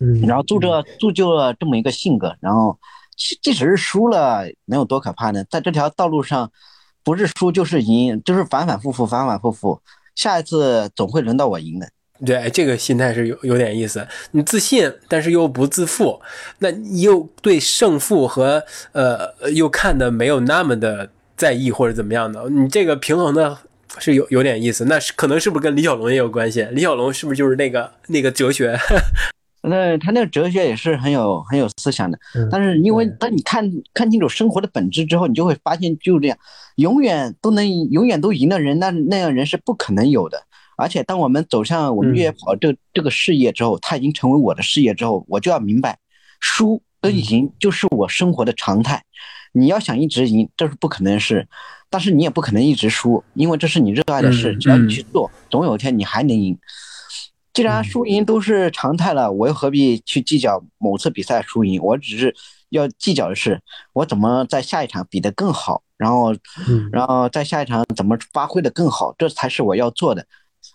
嗯，然后铸就铸就了这么一个性格，然后。即使是输了，能有多可怕呢？在这条道路上，不是输就是赢，就是反反复复，反反复复。下一次总会轮到我赢的。对，这个心态是有有点意思。你自信，但是又不自负，那又对胜负和呃又看的没有那么的在意或者怎么样的，你这个平衡的是有有点意思。那是可能是不是跟李小龙也有关系？李小龙是不是就是那个那个哲学？那他那个哲学也是很有很有思想的，但是因为当你看看清楚生活的本质之后，你就会发现就这样，永远都能永远都赢的人，那那样人是不可能有的。而且当我们走向我们越野跑这这个事业之后，他已经成为我的事业之后，我就要明白，输跟赢就是我生活的常态。你要想一直赢，这是不可能事，但是你也不可能一直输，因为这是你热爱的事，只要你去做，总有一天你还能赢。既然输赢都是常态了，我又何必去计较某次比赛输赢？我只是要计较的是，我怎么在下一场比得更好，然后，然后在下一场怎么发挥的更好，这才是我要做的。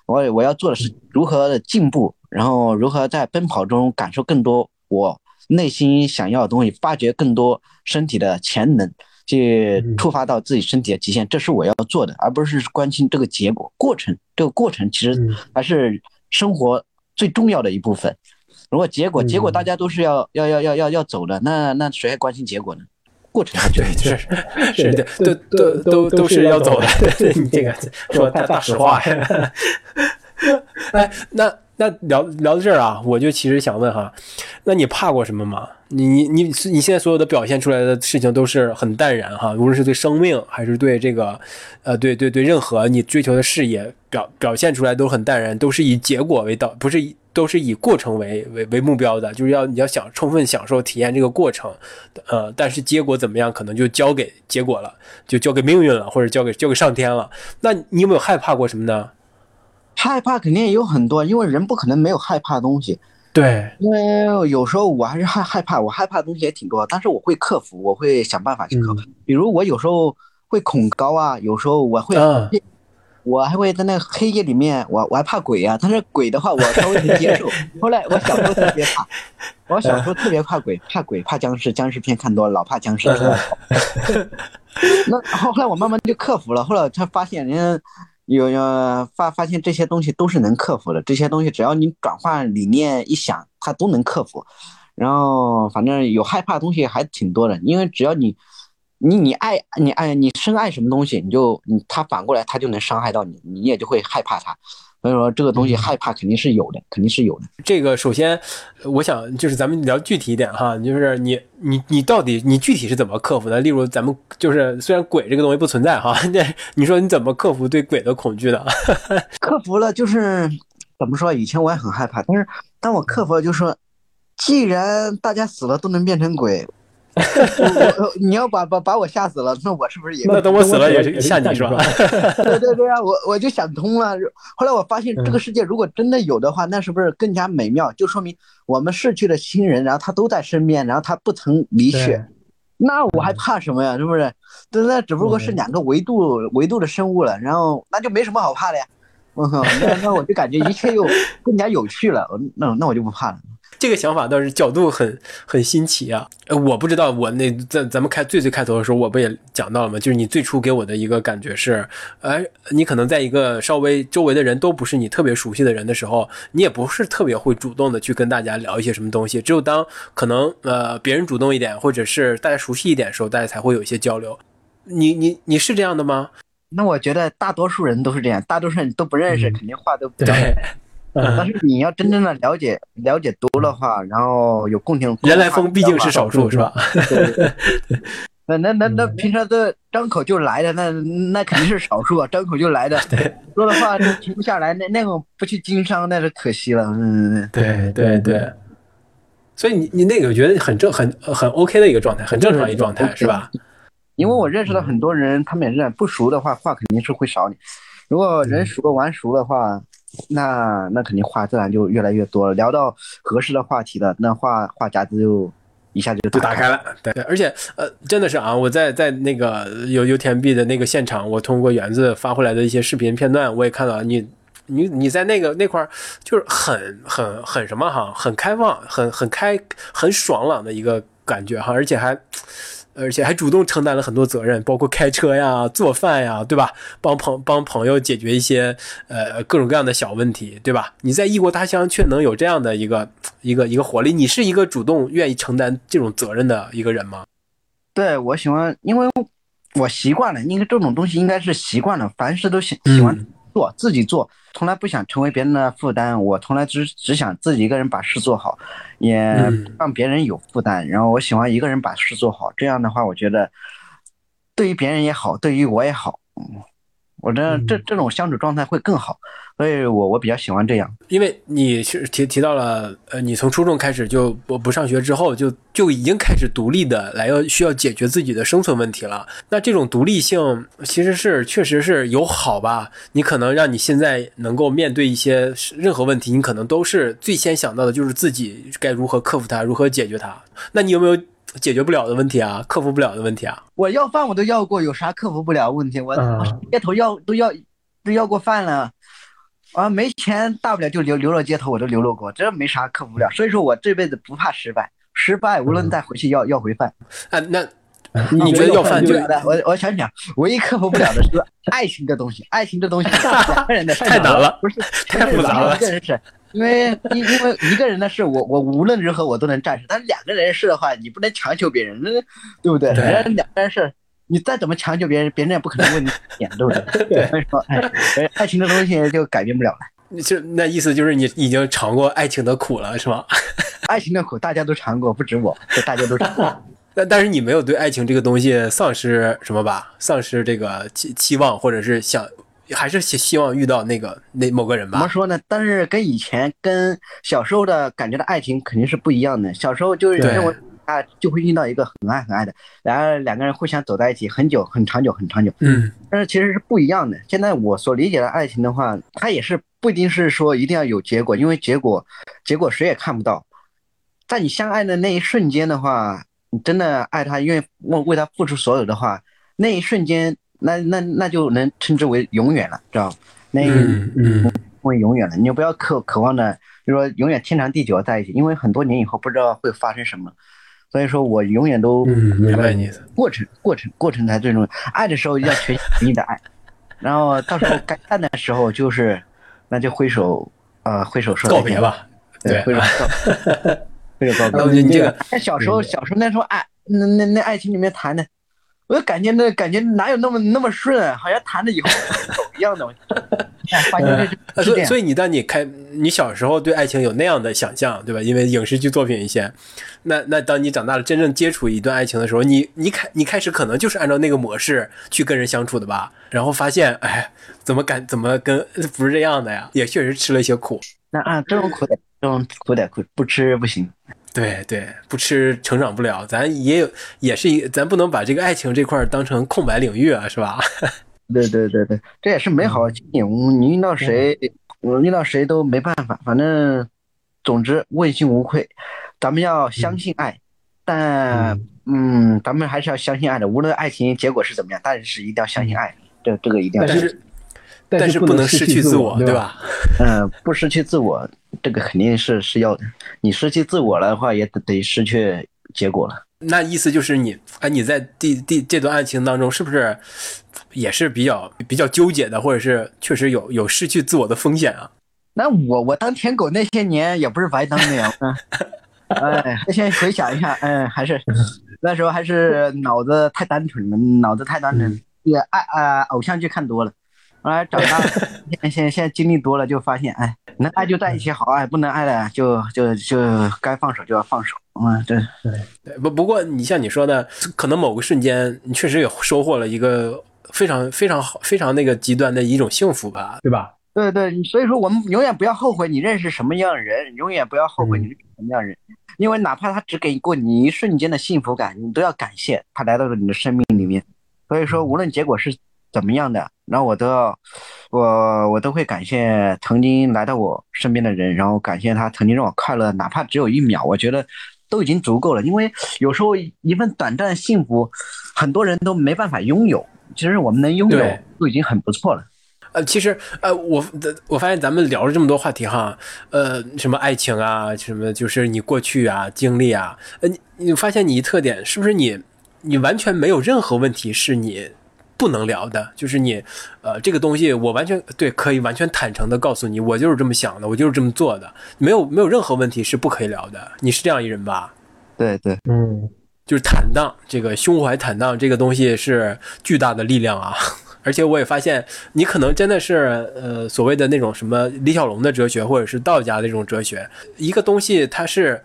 我我要做的是如何的进步，然后如何在奔跑中感受更多我内心想要的东西，发掘更多身体的潜能，去触发到自己身体的极限，这是我要做的，而不是关心这个结果过程。这个过程其实还是。生活最重要的一部分，如果结果结果大家都是要要要要要要走的，那那谁还关心结果呢？过程对是。是的，都都都都是要走的，你这个说大大实话呀。哎，那那聊聊到这儿啊，我就其实想问哈，那你怕过什么吗？你你你你现在所有的表现出来的事情都是很淡然哈，无论是对生命还是对这个，呃，对对对，任何你追求的事业表表现出来都很淡然，都是以结果为导，不是以都是以过程为为为目标的，就是要你要想充分享受体验这个过程，呃，但是结果怎么样，可能就交给结果了，就交给命运了，或者交给交给上天了。那你有没有害怕过什么呢？害怕肯定也有很多，因为人不可能没有害怕的东西。对，因为有时候我还是害害怕，我害怕的东西也挺多，但是我会克服，我会想办法去克服。比如我有时候会恐高啊，有时候我会，我还会在那个黑夜里面，我我还怕鬼啊。但是鬼的话，我稍微能接受。后来我小时候特别怕，我小时候特别怕鬼，怕鬼，怕僵尸，僵尸片看多了，老怕僵尸。那后来我慢慢就克服了。后来才发现，人有有发发现这些东西都是能克服的。这些东西只要你转换理念一想，它都能克服。然后反正有害怕的东西还挺多的，因为只要你。你你爱你爱你深爱什么东西，你就你他反过来他就能伤害到你，你也就会害怕他。所以说这个东西害怕肯定是有的，肯定是有的。这个首先我想就是咱们聊具体一点哈，就是你你你到底你具体是怎么克服的？例如咱们就是虽然鬼这个东西不存在哈，那你说你怎么克服对鬼的恐惧的？克服了就是怎么说？以前我也很害怕，但是当我克服了，就说既然大家死了都能变成鬼。我 你要把把把我吓死了，那我是不是也？那等我死了也是吓你是吧？对对对啊，我我就想通了。后来我发现，这个世界如果真的有的话，那是不是更加美妙？就说明我们逝去的亲人，然后他都在身边，然后他不曾离去。那我还怕什么呀？是不是？那那只不过是两个维度维度的生物了，然后那就没什么好怕的呀。我靠，那那我就感觉一切又更加有趣了。那那我就不怕了。这个想法倒是角度很很新奇啊！呃，我不知道，我那在咱们开最最开头的时候，我不也讲到了吗？就是你最初给我的一个感觉是，哎，你可能在一个稍微周围的人都不是你特别熟悉的人的时候，你也不是特别会主动的去跟大家聊一些什么东西。只有当可能呃别人主动一点，或者是大家熟悉一点的时候，大家才会有一些交流。你你你是这样的吗？那我觉得大多数人都是这样，大多数人都不认识，肯定话都不对。但是你要真正的了解了解多的话，然后有共情，人来疯毕竟是少数，是吧？那那那那平常都张口就来的，那那肯定是少数啊，张口就来的，说的话就停不下来，那那种不去经商，那是可惜了。嗯，对对对。所以你你那个我觉得很正很很 OK 的一个状态，很正常一个状态，是吧？因为我认识了很多人，他们也是不熟的话，话肯定是会少你。如果人熟了玩熟的话。那那肯定话自然就越来越多了，聊到合适的话题了，那话话匣子就一下就就打开了。对，而且呃，真的是啊，我在在那个有油田币的那个现场，我通过园子发回来的一些视频片段，我也看到你你你在那个那块儿就是很很很什么哈，很开放，很很开很爽朗的一个感觉哈，而且还。而且还主动承担了很多责任，包括开车呀、做饭呀，对吧？帮朋帮朋友解决一些呃各种各样的小问题，对吧？你在异国他乡却能有这样的一个一个一个活力，你是一个主动愿意承担这种责任的一个人吗？对，我喜欢，因为我习惯了，因为这种东西应该是习惯了，凡事都喜喜欢做自己做。从来不想成为别人的负担，我从来只只想自己一个人把事做好，也让别人有负担。然后我喜欢一个人把事做好，这样的话，我觉得对于别人也好，对于我也好。我这这这种相处状态会更好，所以我我比较喜欢这样。因为你是提提到了，呃，你从初中开始就不不上学之后，就就已经开始独立的来要需要解决自己的生存问题了。那这种独立性其实是确实是有好吧？你可能让你现在能够面对一些任何问题，你可能都是最先想到的就是自己该如何克服它，如何解决它。那你有没有？解决不了的问题啊，克服不了的问题啊！我要饭我都要过，有啥克服不了问题？我街头要都要都要过饭了，啊，没钱大不了就流流落街头，我都流落过，这没啥克服不了。所以说我这辈子不怕失败，失败无论再回去要要回饭。啊，那。你觉得要饭就我我想想，唯一克服不了的是爱情这东西，爱情这东西两个人的 太难了，不是太复杂了。一个人是，因为因因为一个人的事，我我无论如何我都能战胜。但是两个人事的话，你不能强求别人，那对不对？人两个人事，你再怎么强求别人，别人也不可能问你点，对不对？对。所以说，哎，爱情的东西就改变不了了。就那意思就是你已经尝过爱情的苦了，是吗？爱情的苦大家都尝过，不止我，大家都尝过。但但是你没有对爱情这个东西丧失什么吧？丧失这个期期望，或者是想，还是希希望遇到那个那某个人吧？怎么说呢？但是跟以前跟小时候的感觉的爱情肯定是不一样的。小时候就是认为啊，就会遇到一个很爱很爱的，然后两个人互相走在一起很久很长久很长久。嗯。但是其实是不一样的。现在我所理解的爱情的话，它也是不一定是说一定要有结果，因为结果结果谁也看不到。在你相爱的那一瞬间的话。你真的爱他，愿意为为他付出所有的话，那一瞬间那那那就能称之为永远了，知道吧？那嗯嗯为永远了，你就不要渴渴望的，就说永远天长地久在一起，因为很多年以后不知道会发生什么。所以说我永远都嗯，明白你的。过程过程过程才最重要。爱的时候要全心全意的爱，然后到时候该散的时候就是，那就挥手呃挥手说告别，吧。对挥手告 挥手告别。得你这个哎，小时候小时候那时候爱那那那爱情里面谈的，我就感觉那感觉哪有那么那么顺啊，好像谈了以后走一样的。哎发现这呃是这样所以所。以你当你开你小时候对爱情有那样的想象，对吧？因为影视剧作品一些，那那当你长大了真正接触一段爱情的时候，你你开你开始可能就是按照那个模式去跟人相处的吧，然后发现哎，怎么感怎么跟不是这样的呀？也确实吃了一些苦。那啊，这种苦的，这种苦得苦不吃不行。对对，不吃成长不了，咱也有也是一，咱不能把这个爱情这块当成空白领域啊，是吧？对对对对，这也是美好的经验。我你遇到谁，我遇到谁都没办法，反正，总之问心无愧。咱们要相信爱，但嗯，咱们还是要相信爱的。无论爱情结果是怎么样，但是一定要相信爱，这这个一定要相信。但是但是不能失去自我？对吧？嗯，不失去自我，这个肯定是是要的。你失去自我了的话，也得得失去结果了。那意思就是你，啊，你在第第这段爱情当中，是不是也是比较比较纠结的，或者是确实有有失去自我的风险啊？那我我当舔狗那些年也不是白当的呀。嗯，哎，现在回想一下，嗯，还是 那时候还是脑子太单纯了，脑子太单纯，也爱啊、偶像剧看多了。后来长大了，现现现在经历多了，就发现，哎，能爱就在一起好爱，不能爱了就就就该放手就要放手。嗯，对对不不过你像你说的，可能某个瞬间你确实也收获了一个非常非常好、非常那个极端的一种幸福吧？对吧？对对，所以说我们永远不要后悔你认识什么样的人，永远不要后悔你认识什么样的人，因为哪怕他只给过你一瞬间的幸福感，你都要感谢他来到了你的生命里面。所以说，无论结果是怎么样的，然后我都要，我我都会感谢曾经来到我身边的人，然后感谢他曾经让我快乐，哪怕只有一秒，我觉得都已经足够了。因为有时候一份短暂的幸福，很多人都没办法拥有，其实我们能拥有都已经很不错了。呃，其实呃，我我发现咱们聊了这么多话题哈，呃，什么爱情啊，什么就是你过去啊经历啊，呃，你你发现你一特点是不是你你完全没有任何问题是你不能聊的，就是你呃这个东西我完全对可以完全坦诚的告诉你，我就是这么想的，我就是这么做的，没有没有任何问题是不可以聊的，你是这样一人吧？对对。嗯，就是坦荡，这个胸怀坦荡这个东西是巨大的力量啊！而且我也发现，你可能真的是呃所谓的那种什么李小龙的哲学，或者是道家的这种哲学，一个东西它是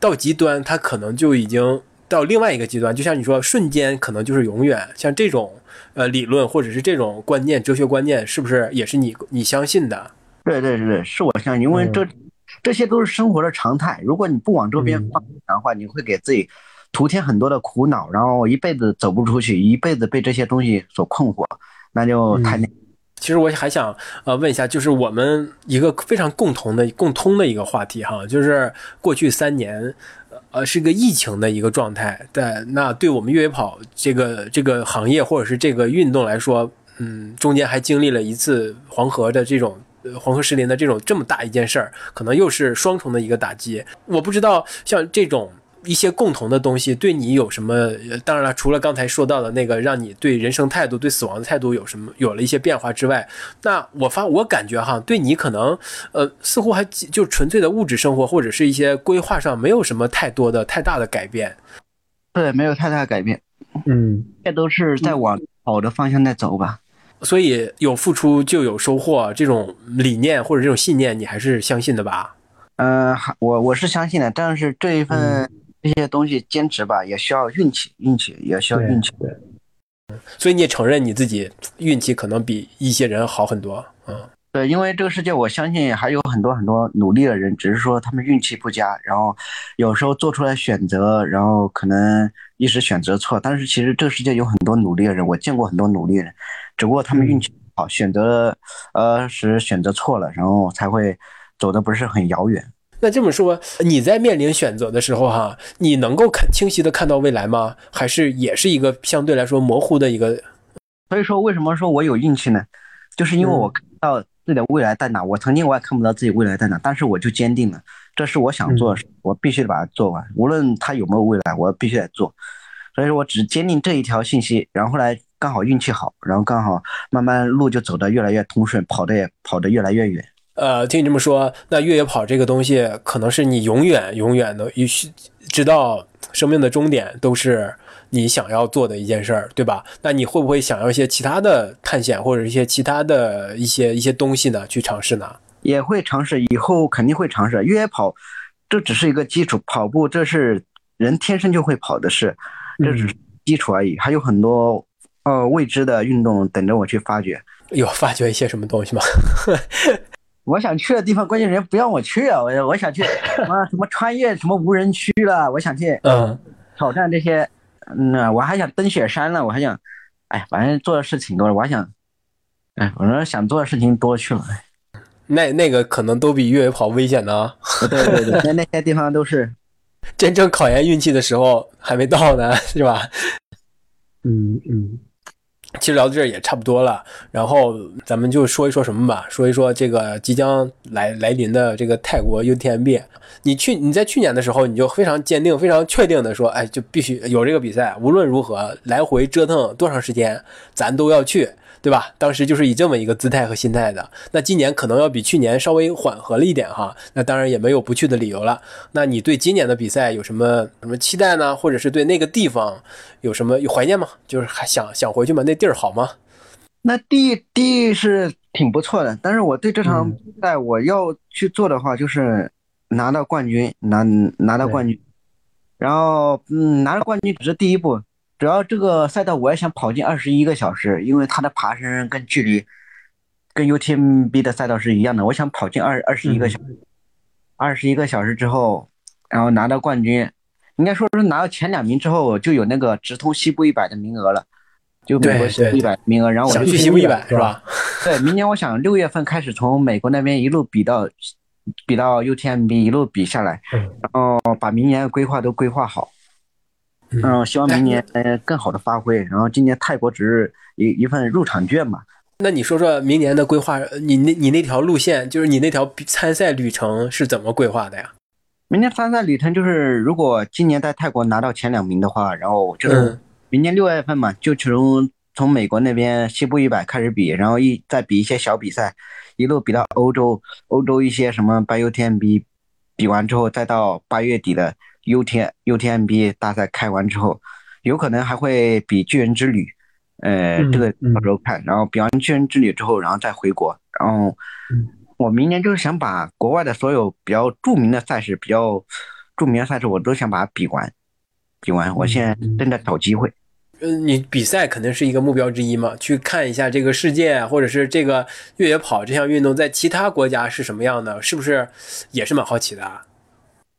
到极端，它可能就已经到另外一个极端。就像你说，瞬间可能就是永远，像这种呃理论或者是这种观念、哲学观念，是不是也是你你相信的？对对对，是我相信，因为这、这些都是生活的常态。如果你不往这边发展的话，你会给自己徒添很多的苦恼，然后一辈子走不出去，一辈子被这些东西所困惑，那就太那。其实我还想呃问一下，就是我们一个非常共同的、共通的一个话题哈，就是过去三年，呃，是个疫情的一个状态。但那对我们越野跑这个这个行业或者是这个运动来说，嗯，中间还经历了一次黄河的这种。呃黄河石林的这种这么大一件事儿，可能又是双重的一个打击。我不知道像这种一些共同的东西对你有什么？呃当然了，除了刚才说到的那个让你对人生态度、对死亡的态度有什么有了一些变化之外，那我发我感觉哈，对你可能呃似乎还就纯粹的物质生活或者是一些规划上没有什么太多的太大的改变。对，没有太大的改变，嗯，这都是在往好的方向在走吧。所以有付出就有收获，这种理念或者这种信念，你还是相信的吧？嗯、还我我是相信的，但是这一份这些东西坚持吧，也需要运气，运气也需要运气。对，所以你也承认你自己运气可能比一些人好很多，嗯。对，因为这个世界，我相信还有很多很多努力的人，只是说他们运气不佳，然后有时候做出来选择，然后可能一时选择错。但是其实这个世界有很多努力的人，我见过很多努力的人，只不过他们运气不好，选择呃是选择错了，然后才会走的不是很遥远。那这么说，你在面临选择的时候，哈，你能够看清晰的看到未来吗？还是也是一个相对来说模糊的一个所以说为什么说我有运气呢？就是因为我看到自己的未来在哪。我曾经我也看不到自己未来在哪，但是我就坚定了，这是我想做的事，我必须得把它做完，无论它有没有未来，我必须得做。所以说我只坚定这一条信息，然后后来刚好运气好，然后刚好慢慢路就走得越来越通顺，跑得也跑得越来越远。呃，听你这么说，那越野跑这个东西，可能是你永远永远的，直到生命的终点都是。你想要做的一件事儿，对吧？那你会不会想要一些其他的探险，或者一些其他的一些一些东西呢？去尝试呢？也会尝试，以后肯定会尝试。越野跑，这只是一个基础，跑步这是人天生就会跑的事，这只是基础而已。还有很多呃未知的运动等着我去发掘。有发掘一些什么东西吗？我想去的地方，关键人不让我去啊！我我想去什么 什么穿越什么无人区了，我想去嗯挑战这些。嗯，我还想登雪山呢，我还想，哎，反正做的事挺多的，我还想，哎，我说想做的事情多去了，那那个可能都比越野跑危险呢。对对对，那那些地方都是真正考验运气的时候还没到呢，是吧？嗯嗯。其实聊到这儿也差不多了，然后咱们就说一说什么吧，说一说这个即将来来临的这个泰国 UTMB。你去你在去年的时候，你就非常坚定、非常确定的说，哎，就必须有这个比赛，无论如何来回折腾多长时间，咱都要去。对吧？当时就是以这么一个姿态和心态的。那今年可能要比去年稍微缓和了一点哈。那当然也没有不去的理由了。那你对今年的比赛有什么什么期待呢？或者是对那个地方有什么有怀念吗？就是还想想回去吗？那地儿好吗？那地地是挺不错的，但是我对这场比赛我要去做的话，就是拿到冠军，拿拿到冠军。然后嗯，拿到冠军只是第一步。主要这个赛道我也想跑进二十一个小时，因为它的爬升跟距离跟 UTMB 的赛道是一样的。我想跑进二二十一个小时，二十一个小时之后，然后拿到冠军，应该说是拿到前两名之后就有那个直通西部一百的名额了，就美国西部一百名额。然后我想去西部一百是吧？对，明年我想六月份开始从美国那边一路比到比到 UTMB，一路比下来，然后把明年的规划都规划好。嗯，希望明年呃更好的发挥。然后今年泰国只是一一份入场券嘛。那你说说明年的规划，你那你那条路线，就是你那条参赛旅程是怎么规划的呀？明年参赛旅程就是，如果今年在泰国拿到前两名的话，然后就是明年六月份嘛，就从从美国那边西部一百开始比，然后一再比一些小比赛，一路比到欧洲，欧洲一些什么白油天比，比完之后再到八月底的。U T U T M B 大赛开完之后，有可能还会比巨人之旅，呃，这个到时候看。然后比完巨人之旅之后，然后再回国。然后我明年就是想把国外的所有比较著名的赛事、比较著名的赛事，我都想把它比完。比完，我现在正在找机会。嗯，你比赛肯定是一个目标之一嘛？去看一下这个世界，或者是这个越野跑这项运动在其他国家是什么样的，是不是也是蛮好奇的？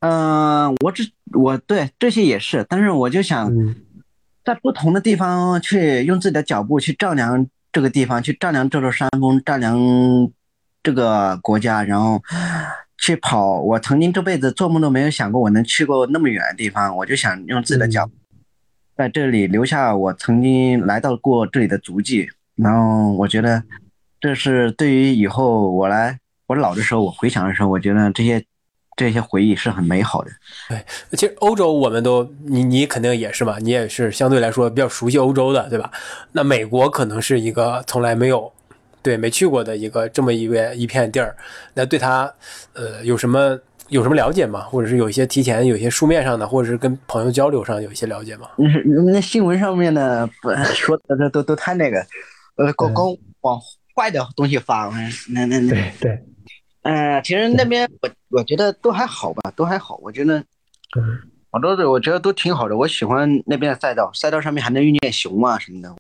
嗯，我只我对这些也是，但是我就想在不同的地方去用自己的脚步去丈量这个地方，去丈量这座山峰，丈量这个国家，然后去跑。我曾经这辈子做梦都没有想过我能去过那么远的地方，我就想用自己的脚在这里留下我曾经来到过这里的足迹。然后我觉得这是对于以后我来我老的时候，我回想的时候，我觉得这些。这些回忆是很美好的。对，其实欧洲我们都，你你肯定也是嘛，你也是相对来说比较熟悉欧洲的，对吧？那美国可能是一个从来没有，对，没去过的一个这么一个一片地儿。那对它，呃，有什么有什么了解吗？或者是有一些提前有一些书面上的，或者是跟朋友交流上有一些了解吗？那那新闻上面的不说的这都都太那个，呃，光光往坏的东西发，那那那对对。嗯，其实那边我我觉得都还好吧，都还好。我觉得，好多的我觉得都挺好的。我喜欢那边的赛道，赛道上面还能遇见熊啊什么的。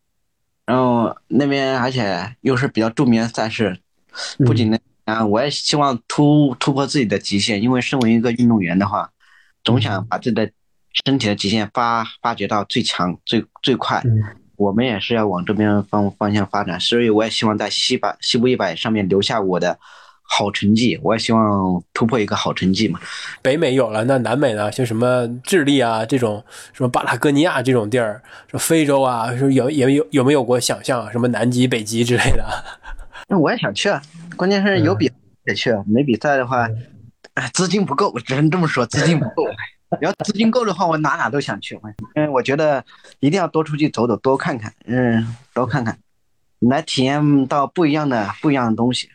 然后那边而且又是比较著名的赛事，不仅那啊，我也希望突突破自己的极限。因为身为一个运动员的话，总想把自己的身体的极限发发掘到最强、最最快。我们也是要往这边方方向发展，所以我也希望在西百西部一百上面留下我的。好成绩，我也希望突破一个好成绩嘛。北美有了，那南美呢？像什么智利啊这种，什么巴拉哥尼亚这种地儿，说非洲啊，说有也有有没有过想象？什么南极、北极之类的？那我也想去，啊，关键是有比得去，没比赛的话，哎，资金不够，只能这么说，资金不够。要资金够的话，我哪哪都想去。嗯，我觉得一定要多出去走走，多看看，嗯，多看看，来体验到不一样的不一样的东西。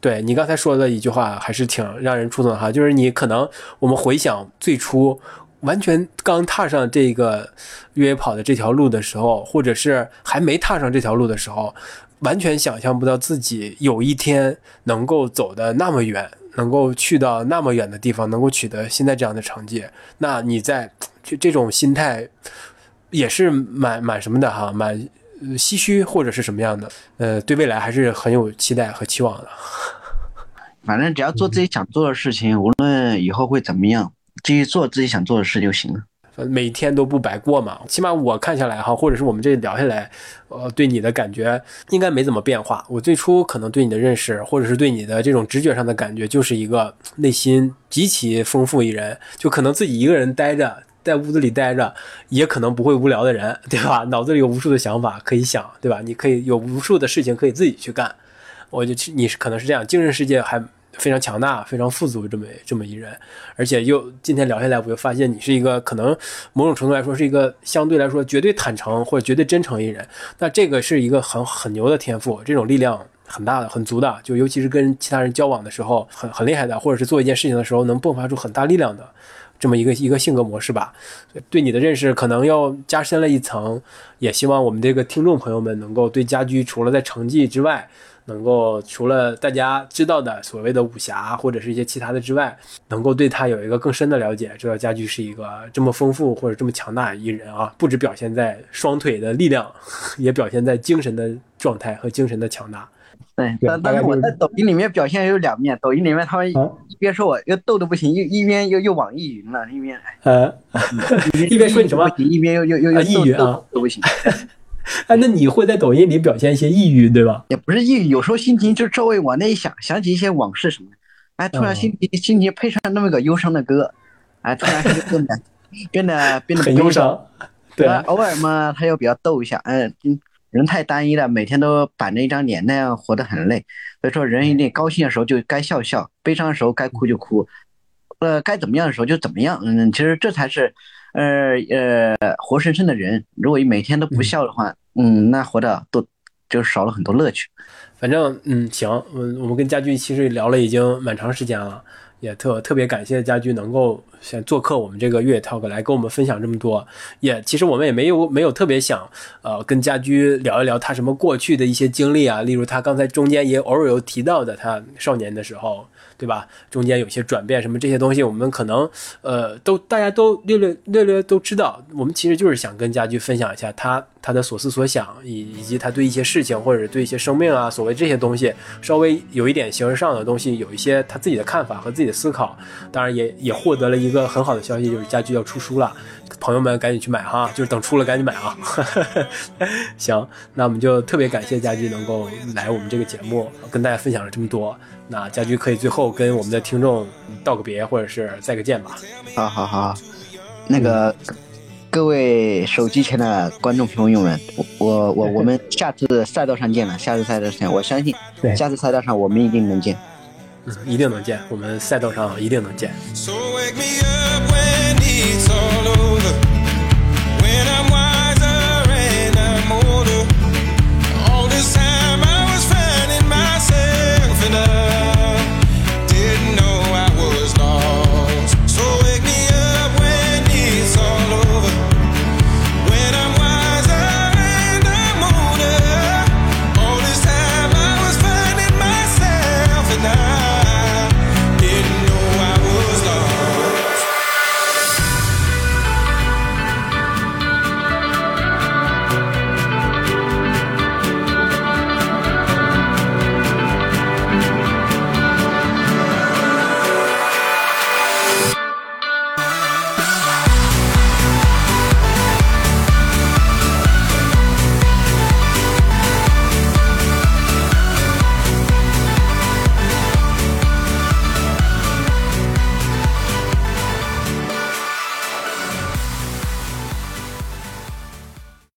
对你刚才说的一句话，还是挺让人触动哈。就是你可能我们回想最初完全刚踏上这个越野跑的这条路的时候，或者是还没踏上这条路的时候，完全想象不到自己有一天能够走的那么远。能够去到那么远的地方，能够取得现在这样的成绩，那你在就这种心态也是蛮蛮什么的哈，蛮唏嘘或者是什么样的？呃，对未来还是很有期待和期望的。反正只要做自己想做的事情，无论以后会怎么样，继续做自己想做的事就行了。每天都不白过嘛，起码我看下来哈，或者是我们这聊下来，呃，对你的感觉应该没怎么变化。我最初可能对你的认识，或者是对你的这种直觉上的感觉，就是一个内心极其丰富一人，就可能自己一个人待着，在屋子里待着，也可能不会无聊的人，对吧？脑子里有无数的想法可以想，对吧？你可以有无数的事情可以自己去干。我就你是可能是这样，精神世界还。非常强大、非常富足这么这么一人，而且又今天聊下来，我就发现你是一个可能某种程度来说是一个相对来说绝对坦诚或者绝对真诚一人。那这个是一个很很牛的天赋，这种力量很大的、很足的，就尤其是跟其他人交往的时候很很厉害的，或者是做一件事情的时候能迸发出很大力量的这么一个一个性格模式吧。对你的认识可能要加深了一层，也希望我们这个听众朋友们能够对家居除了在成绩之外。能够除了大家知道的所谓的武侠或者是一些其他的之外，能够对他有一个更深的了解，知道家驹是一个这么丰富或者这么强大一人啊！不止表现在双腿的力量，也表现在精神的状态和精神的强大。对，但但是我在抖音里面表现有两面，抖音里面他们一边说我又逗的不行，又一边又又网易云了，一边呃，一边说你什么，一边又又又又抑郁啊，都不行。哎，那你会在抖音里表现一些抑郁，对吧？也不是抑郁，有时候心情就稍微往那一想，想起一些往事什么的，哎，突然心情心情配上那么个忧伤的歌，哎，突然就变得 变得变得很忧伤。对，偶尔嘛，他又比较逗一下，嗯，人太单一了，每天都板着一张脸，那样活得很累。所以说，人一定高兴的时候就该笑笑，悲伤的时候该哭就哭，呃，该怎么样的时候就怎么样。嗯，其实这才是。呃呃，活生生的人，如果你每天都不笑的话，嗯，那活的都就少了很多乐趣。反正，嗯，行，嗯，我们跟家驹其实聊了已经蛮长时间了，也特特别感谢家驹能够先做客我们这个越野 talk 来跟我们分享这么多。也其实我们也没有没有特别想，呃，跟家驹聊一聊他什么过去的一些经历啊，例如他刚才中间也偶尔有提到的他少年的时候。对吧？中间有些转变，什么这些东西，我们可能呃都大家都略略略略都知道。我们其实就是想跟家驹分享一下他他的所思所想，以以及他对一些事情或者对一些生命啊，所谓这些东西，稍微有一点形式上的东西，有一些他自己的看法和自己的思考。当然也也获得了一个很好的消息，就是家驹要出书了，朋友们赶紧去买哈，就是等出了赶紧买啊。行，那我们就特别感谢家驹能够来我们这个节目，跟大家分享了这么多。那家驹可以最后跟我们的听众道个别，或者是再个见吧。好好好，那个各位手机前的观众朋友们，我我我们下次赛道上见了。下次赛道上，我相信，下次赛道上我们一定能见。嗯，一定能见，我们赛道上一定能见。